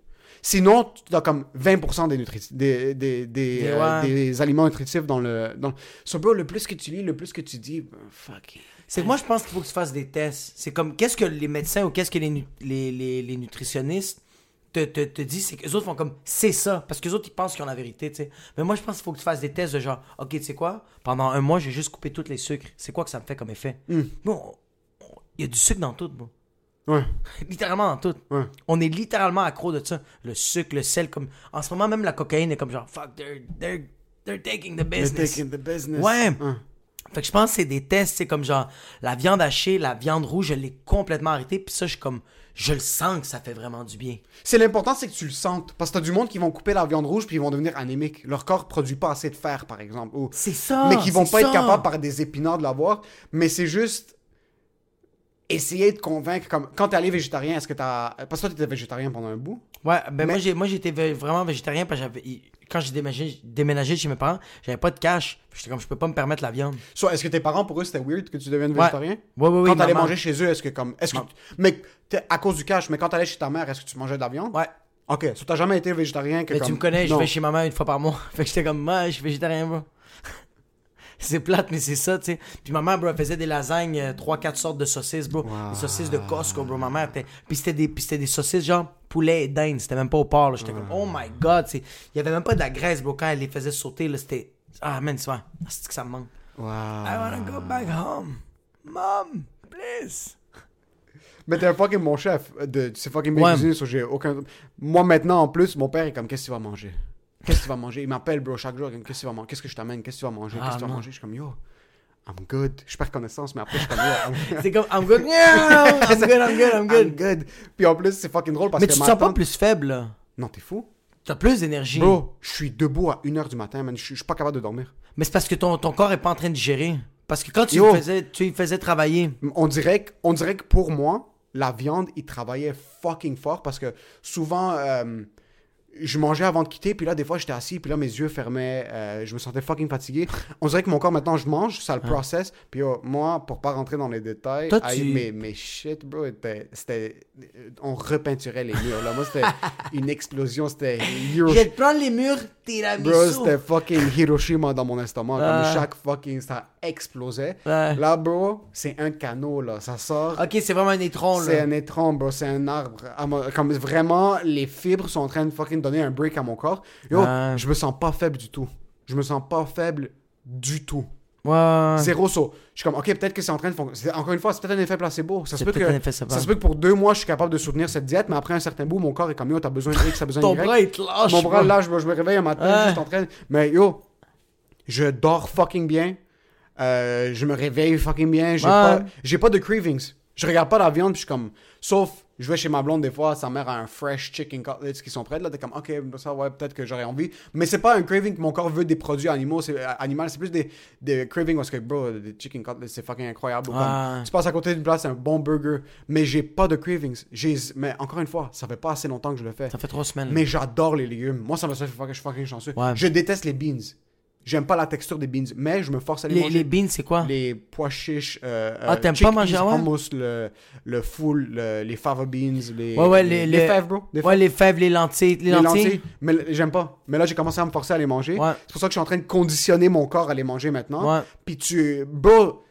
Sinon, tu as comme 20% des, des, des, des, euh, des aliments nutritifs dans le... Dans... So, bro, le plus que tu lis, le plus que tu dis, ben, fuck. C'est que moi, je pense qu'il faut que tu fasses des tests. C'est comme, qu'est-ce que les médecins ou qu'est-ce que les, les, les, les nutritionnistes te, te, te disent, c'est que les autres font comme, c'est ça. Parce que les autres, ils pensent qu'ils ont la vérité, tu sais. Mais moi, je pense qu'il faut que tu fasses des tests de genre, ok, tu sais quoi, pendant un mois, j'ai juste coupé tous les sucres. C'est quoi que ça me fait comme effet? Bon, il y a du sucre dans tout, bon. Ouais. littéralement dans tout. Ouais. On est littéralement accro de ça. Le sucre, le sel, comme. En ce moment, même la cocaïne est comme genre, fuck, they're, they're, they're taking the They're business. taking the business. Ouais. Fait que je pense que c'est des tests, c'est comme genre la viande hachée, la viande rouge, je l'ai complètement arrêté. Puis ça, je suis comme, je le sens que ça fait vraiment du bien. C'est l'important, c'est que tu le sentes. Parce que t'as du monde qui vont couper la viande rouge puis ils vont devenir anémiques. Leur corps produit pas assez de fer, par exemple. Ou... C'est ça. mais qui vont pas être capables par des épinards de l'avoir. Mais c'est juste essayer de convaincre. Comme quand t'es allé végétarien, est-ce que t'as. Parce que toi, t'étais végétarien pendant un bout. Ouais, ben Mais- moi, j'ai, moi, j'étais vraiment végétarien parce que j'avais, quand j'ai déménagé, déménagé chez mes parents, j'avais pas de cash. J'étais comme, je peux pas me permettre la viande. Soit est-ce que tes parents, pour eux, c'était weird que tu deviennes Ouais. végétarien? Ouais, ouais, ouais. Quand t'allais manger chez eux, est-ce que comme. Est-ce que. Mais à cause du cash, mais quand t'allais chez ta mère, est-ce que tu mangeais de la viande? Ouais. Ok, so t'as jamais été végétarien que Mais comme... tu me connais, je vais chez maman une fois par mois. fait que j'étais comme, moi, je suis végétarien, bro. C'est plate, mais c'est ça, tu sais. Puis maman, bro, elle faisait des lasagnes, euh, 3-4 sortes de saucisses, bro. Des saucisses de Costco, bro. Ma mère, puis c'était des, puis des saucisses genre poulet et dinde. C'était même pas au porc, là. J'étais comme, oh my god, c'est... il y avait même pas de la graisse, bro. Quand elle les faisait sauter, là, c'était. Ah, man, c'est vrai. C'est que ça me manque. Wow. I wanna go back home. Mom, please. Mais t'es un fucking mon chef. De, c'est fucking bien Ouais. cuisiné, so j'ai aucun... Moi, maintenant, en plus, mon père est comme, qu'est-ce que tu vas manger? Qu'est-ce que tu vas manger? Il m'appelle, bro, chaque jour, qu'est-ce que tu vas manger? Qu'est-ce que je t'amène? Qu'est-ce que tu vas manger? Qu'est-ce que tu Ah, vas non. manger? Je suis comme, yo, I'm good. Je perds connaissance, mais après, je suis comme, yo, I'm, C'est comme, I'm good. Yeah, I'm good, I'm good, I'm I'm good. good. Puis en plus, c'est fucking drôle parce Mais que tu te sens pas plus faible. Non, t'es fou T'as plus d'énergie. Bro, je suis debout à 1h du matin, man. Je suis- pas capable de dormir. Mais c'est parce que ton, ton corps est pas en train de gérer. Parce que quand tu le faisais, tu faisais travailler. On dirait, que- on dirait que pour moi, la viande, il travaillait fucking fort parce que souvent, euh, je mangeais avant de quitter, puis là, des fois, j'étais assis, puis là, mes yeux fermaient, euh, je me sentais fucking fatigué. On dirait que mon corps, maintenant, je mange, ça le process, puis oh, moi, pour pas rentrer dans les détails, Toi, tu- mes, mes shit, bro, était- c'était... On repeinturait les murs, là. Moi, c'était une explosion, c'était... Je vais te prendre les murs tiramisu. Bro, c'était fucking Hiroshima dans mon estomac. Ah. Comme chaque fucking... Ça explosait. Ouais. Là, bro, c'est un canot, là. Ça sort. Ok, c'est vraiment un étron, C'est là. un étron, bro. C'est un arbre. Comme vraiment, les fibres sont en train de fucking donner un break à mon corps. Yo, Ouais. je me sens pas faible du tout. Je me sens pas faible du tout. Ouais. Zéro saut. Je suis comme, ok, peut-être que c'est en train de fonctionner. Encore une fois, c'est peut-être un effet placebo. Ça se C'est peut que. Ça se peut que pour deux mois, je suis capable de soutenir cette diète, mais après un certain bout, mon corps est comme, yo, t'as besoin de X, t'as besoin de Ton bras, il te lâche. Mon bras, bro. là, je, me- je me réveille un matin, Ouais. juste en train. Mais yo, je dors fucking bien. Euh, je me réveille fucking bien. J'ai Ouais. pas, j'ai pas de cravings. Je regarde pas la viande, puis je suis comme. Sauf, je vais chez ma blonde des fois, sa mère a un fresh chicken cutlets qui sont prêts. Là, t'es comme, ok, ça, ouais, peut-être que j'aurais envie. Mais c'est pas un craving que mon corps veut des produits animaux, c'est, euh, animal, c'est plus des, des cravings parce que, bro, des chicken cutlets, c'est fucking incroyable. Ou comme, Ouais. tu passes à côté d'une place, c'est un bon burger. Mais j'ai pas de cravings. J'ai, mais encore une fois, ça fait pas assez longtemps que je le fais. Ça fait trois semaines. Mais j'adore les légumes. Moi, ça me fait que je suis fucking chanceux. Ouais. Je déteste les beans. J'aime pas la texture des beans, mais je me force à les, les, manger. les beans, c'est quoi? Les pois chiches. Euh, Ah, euh, t'aimes pas manger, ouais? hummus, le, le full, le- les fava beans, les. Ouais, ouais, les, les, les- fèves, bro. Les Ouais, les fèves, les lentilles. Les, les lentilles. lentilles. Mais j'aime pas. Mais là, j'ai commencé à me forcer à les manger. Ouais. C'est pour ça que je suis en train de conditionner mon corps à les manger maintenant. Puis tu. Bro.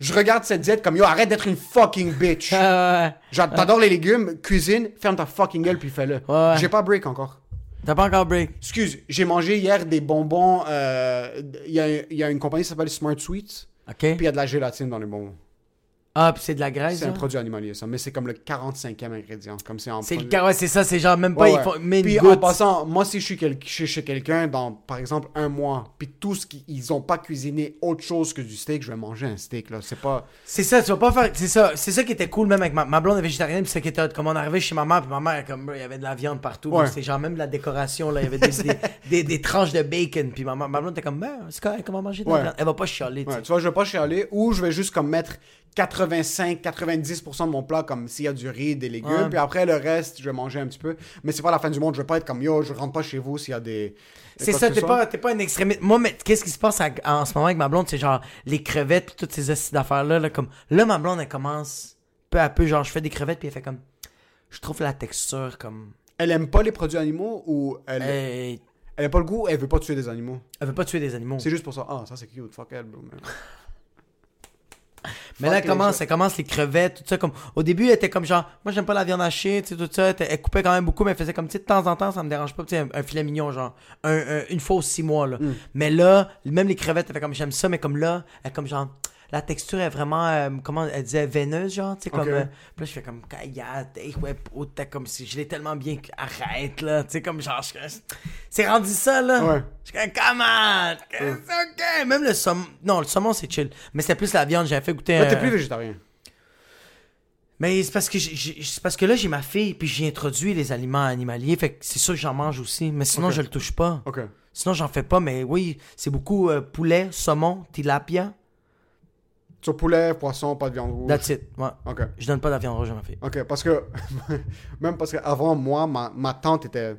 Je regarde cette diète comme yo, arrête d'être une fucking bitch. Ah, T'adores les légumes, cuisine, ferme ta fucking gueule puis fais-le. Ouais. J'ai pas break encore. T'as pas encore break. Excuse, j'ai mangé hier des bonbons. euh, Il y, a, y a une compagnie qui s'appelle Smart Sweets. Ok. Puis il y a de la gélatine dans les bonbons. Ah, puis c'est de la graisse. C'est un produit animalier, ça. Mais c'est comme le 45e ingrédient. Comme c'est en C'est le produit- cas, ouais, c'est ça, c'est genre même pas, Ouais, ils ouais. font, mais une Puis en passant, moi si je suis quel- chez, chez quelqu'un dans, par exemple, un mois, puis tout ce qu'ils ont pas cuisiné autre chose que du steak, je vais manger un steak, là. C'est pas... C'est ça, tu vas pas faire. C'est ça, c'est ça qui était cool même avec ma, ma blonde est végétarienne, puis c'est qui était comme on arrivait chez ma mère, puis ma mère, comme il y avait de la viande partout. Ouais. C'était genre même de la décoration, là, il y avait des, des, des, des tranches de bacon, puis ma, ma blonde était comme, ben, c'est correct, comment manger de la viande. Elle va pas chialer, tu vois, je vais pas chialer, ou je vais juste comme mettre 85-90% de mon plat, comme s'il y a du riz, des légumes, Ouais. puis après le reste, je vais manger un petit peu. Mais c'est pas la fin du monde, je vais pas être comme, yo, je rentre pas chez vous s'il y a des... C'est ça, t'es pas, t'es pas un extrémiste. Moi, mais qu'est-ce qui se passe à- en ce moment avec ma blonde, c'est genre les crevettes, puis toutes ces astuces d'affaires-là, là, comme, là, ma blonde, elle commence peu à peu, genre, je fais des crevettes, puis elle fait comme, je trouve la texture comme, Elle aime pas les produits animaux, ou elle, elle, elle aime pas le goût, elle veut pas tuer des animaux? elle veut pas tuer des animaux. C'est juste pour ça. Ah, ça c'est cute, fuck elle, bro. Mais là, elle commence, elle commence les crevettes, tout ça. Comme, au début, elle était comme genre, moi, j'aime pas la viande hachée, tu sais, tout ça. Elle, coupait quand même beaucoup, mais elle faisait comme, tu sais, de temps en temps, ça me dérange pas, tu sais, un, un filet mignon, genre, un- un- une fois aux six mois, là. Mm. Mais là, même les crevettes, elle fait comme, j'aime ça, mais comme là, elle comme genre, la texture est vraiment, euh, comment elle disait, veineuse, genre, tu sais, comme. Euh, puis là, je fais comme, Kaya, ouais, t'es comme si je l'ai tellement bien, arrête, là, tu sais, comme genre, je- c'est rendu ça, là. Ouais. Je suis comme, comment? C'est? Ok. Même le saumon, non, le saumon, c'est chill. Mais c'était plus la viande, j'avais fait goûter. Là, t'es plus végétarien. mais c'est parce que c'est parce que là j'ai ma fille puis j'ai introduit les aliments animaliers, fait que c'est sûr que j'en mange aussi, mais sinon Ok. je le touche pas. Ok. Sinon j'en fais pas, mais oui c'est beaucoup euh, poulet, saumon, tilapia, Sur poulet, poisson, pas de viande rouge. that's it. Ouais. Ok. Je donne pas de la viande rouge à ma fille. Ok, parce que. même parce qu'avant, moi, ma, ma tante était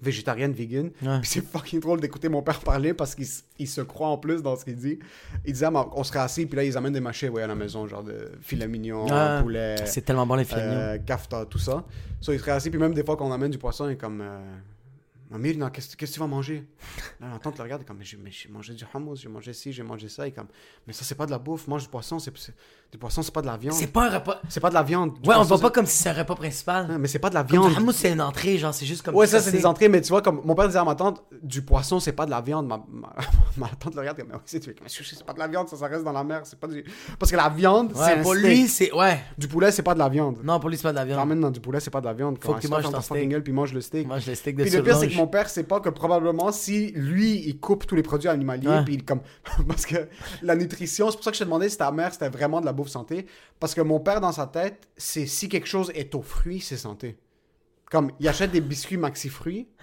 végétarienne, vegan. Ouais. Puis c'est fucking drôle d'écouter mon père parler parce qu'il il se croit en plus dans ce qu'il dit. Il disait, ah, on serait assis, puis là, ils amènent des machets ouais, à la maison, genre de filet mignon, Ouais. poulet. C'est tellement bon les filets mignons. euh, kafta, tout ça. So, il serait assis, puis même des fois qu'on amène du poisson, il est comme. Euh, Non, qu'est-ce que tu vas manger? Là, ma tante le regarde, comme, mais j'ai mangé du hummus, j'ai mangé ci, j'ai mangé ça. Est comme, mais ça, c'est pas de la bouffe, mange du poisson, c'est- du poisson, c'est pas de la viande. C'est pas un repas. C'est pas de la viande. Du Ouais, on poisson, voit pas comme si c'est un repas principal. Mais c'est pas de la Comme viande. hummus c'est une entrée, genre c'est juste comme Ouais, ça, c'est des entrées, mais tu vois, comme mon père disait à ma tante, du poisson, c'est pas de la viande. Ma, ma, ma tante le regarde comme, mais oui, c'est pas de la viande, ça, ça reste dans la mer. C'est pas du... Parce que la viande, c'est Ouais, pour steak. lui c'est ouais. Du poulet, c'est pas de la viande. Non, pour lui c'est pas de la viande. Ramène dans du poulet, c'est pas de la viande. Faut qu'il il mange ton steak. gueule, puis mange le steak. Mange le steak de Puis le pire, c'est que mon père, c'est pas que probablement si lui, il coupe tous les produits animaliers, puis il comme. Parce que la nutrition, c'est pour ça que je te demandais si ta mère, c'était vraiment de la bouffe santé. Parce que mon père, dans sa tête, c'est si quelque chose est aux fruits, c'est santé. Comme, ils achètent des biscuits Maxi Fruits.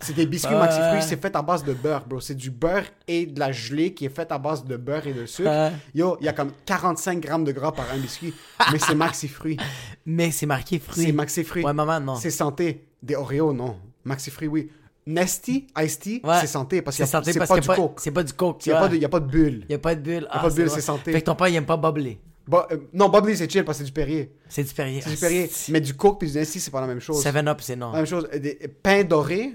C'est des biscuits Ouais. Maxi Fruits, c'est fait à base de beurre, bro. C'est du beurre et de la gelée qui est faite à base de beurre et de sucre. Ouais. Yo, il y a comme 45 grammes de gras par un biscuit, mais c'est Maxi Fruits. Mais c'est marqué fruits. C'est Maxi Fruits. Ouais, maman, non. C'est santé. Des Oreos, non. Maxi Fruits, oui. Nesty, Iced Tea, Ouais. c'est santé parce que C'est pas du coke. C'est pas du coke. Il n'y a, pas de- y a pas de bulle. Il a pas de bulle. Ah, pas de bulle, c'est santé. Fait que ton père, il aime pas bubbler. Bon, euh, non, Bubbly, c'est chill parce que c'est du Perrier. C'est du Perrier. C'est du Perrier. Mais du coke puis du Nesty, c'est pas la même chose. 7-Up, c'est non. La même chose. Des pains dorés,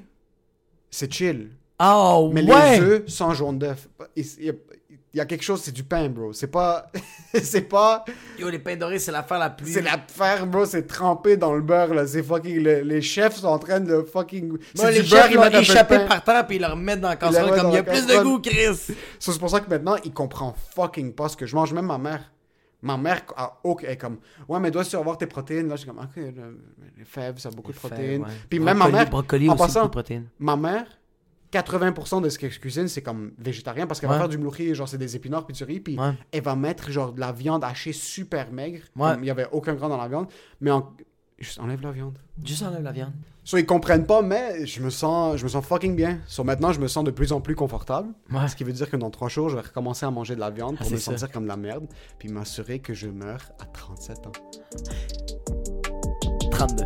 c'est chill. Oh, Mais ouais! les œufs sans jaune d'œuf. Il y, a, quelque chose, c'est du pain, bro. C'est pas. c'est pas. Yo, les pains dorés, c'est l'affaire la plus. C'est l'affaire, bro. C'est trempé dans le beurre, là. C'est fucking. le- les chefs sont en train de fucking. Moi, les chefs ils échappé pain. par terre puis ils le remettent dans la le casserole comme il y a plus de goût, Chris. C'est pour ça que maintenant, il comprend fucking pas ce que je mange. Même ma mère. Ma mère a aucun- est comme Ouais, mais dois-tu avoir tes protéines? Là, je suis comme Ok, le- les fèves, ça a beaucoup de protéines. Ouais. Puis même ma mère. Brocoli en aussi, beaucoup passant, de protéines. ma mère, 80% de ce qu'elle cuisine, c'est comme végétarien parce qu'elle Ouais. va faire du mlouchi, genre c'est des épinards puis du riz, puis Ouais. elle va mettre genre de la viande hachée super maigre. Ouais. Il y avait aucun gras dans la viande, mais en... juste enlève la viande. Juste enlève la viande. So, ils comprennent pas, mais je me sens, je me sens fucking bien. So, maintenant, je me sens de plus en plus confortable. Ouais. Ce qui veut dire que dans trois jours, je vais recommencer à manger de la viande pour Ah, me ça. sentir comme de la merde, puis m'assurer que je meurs à 37 ans. 32.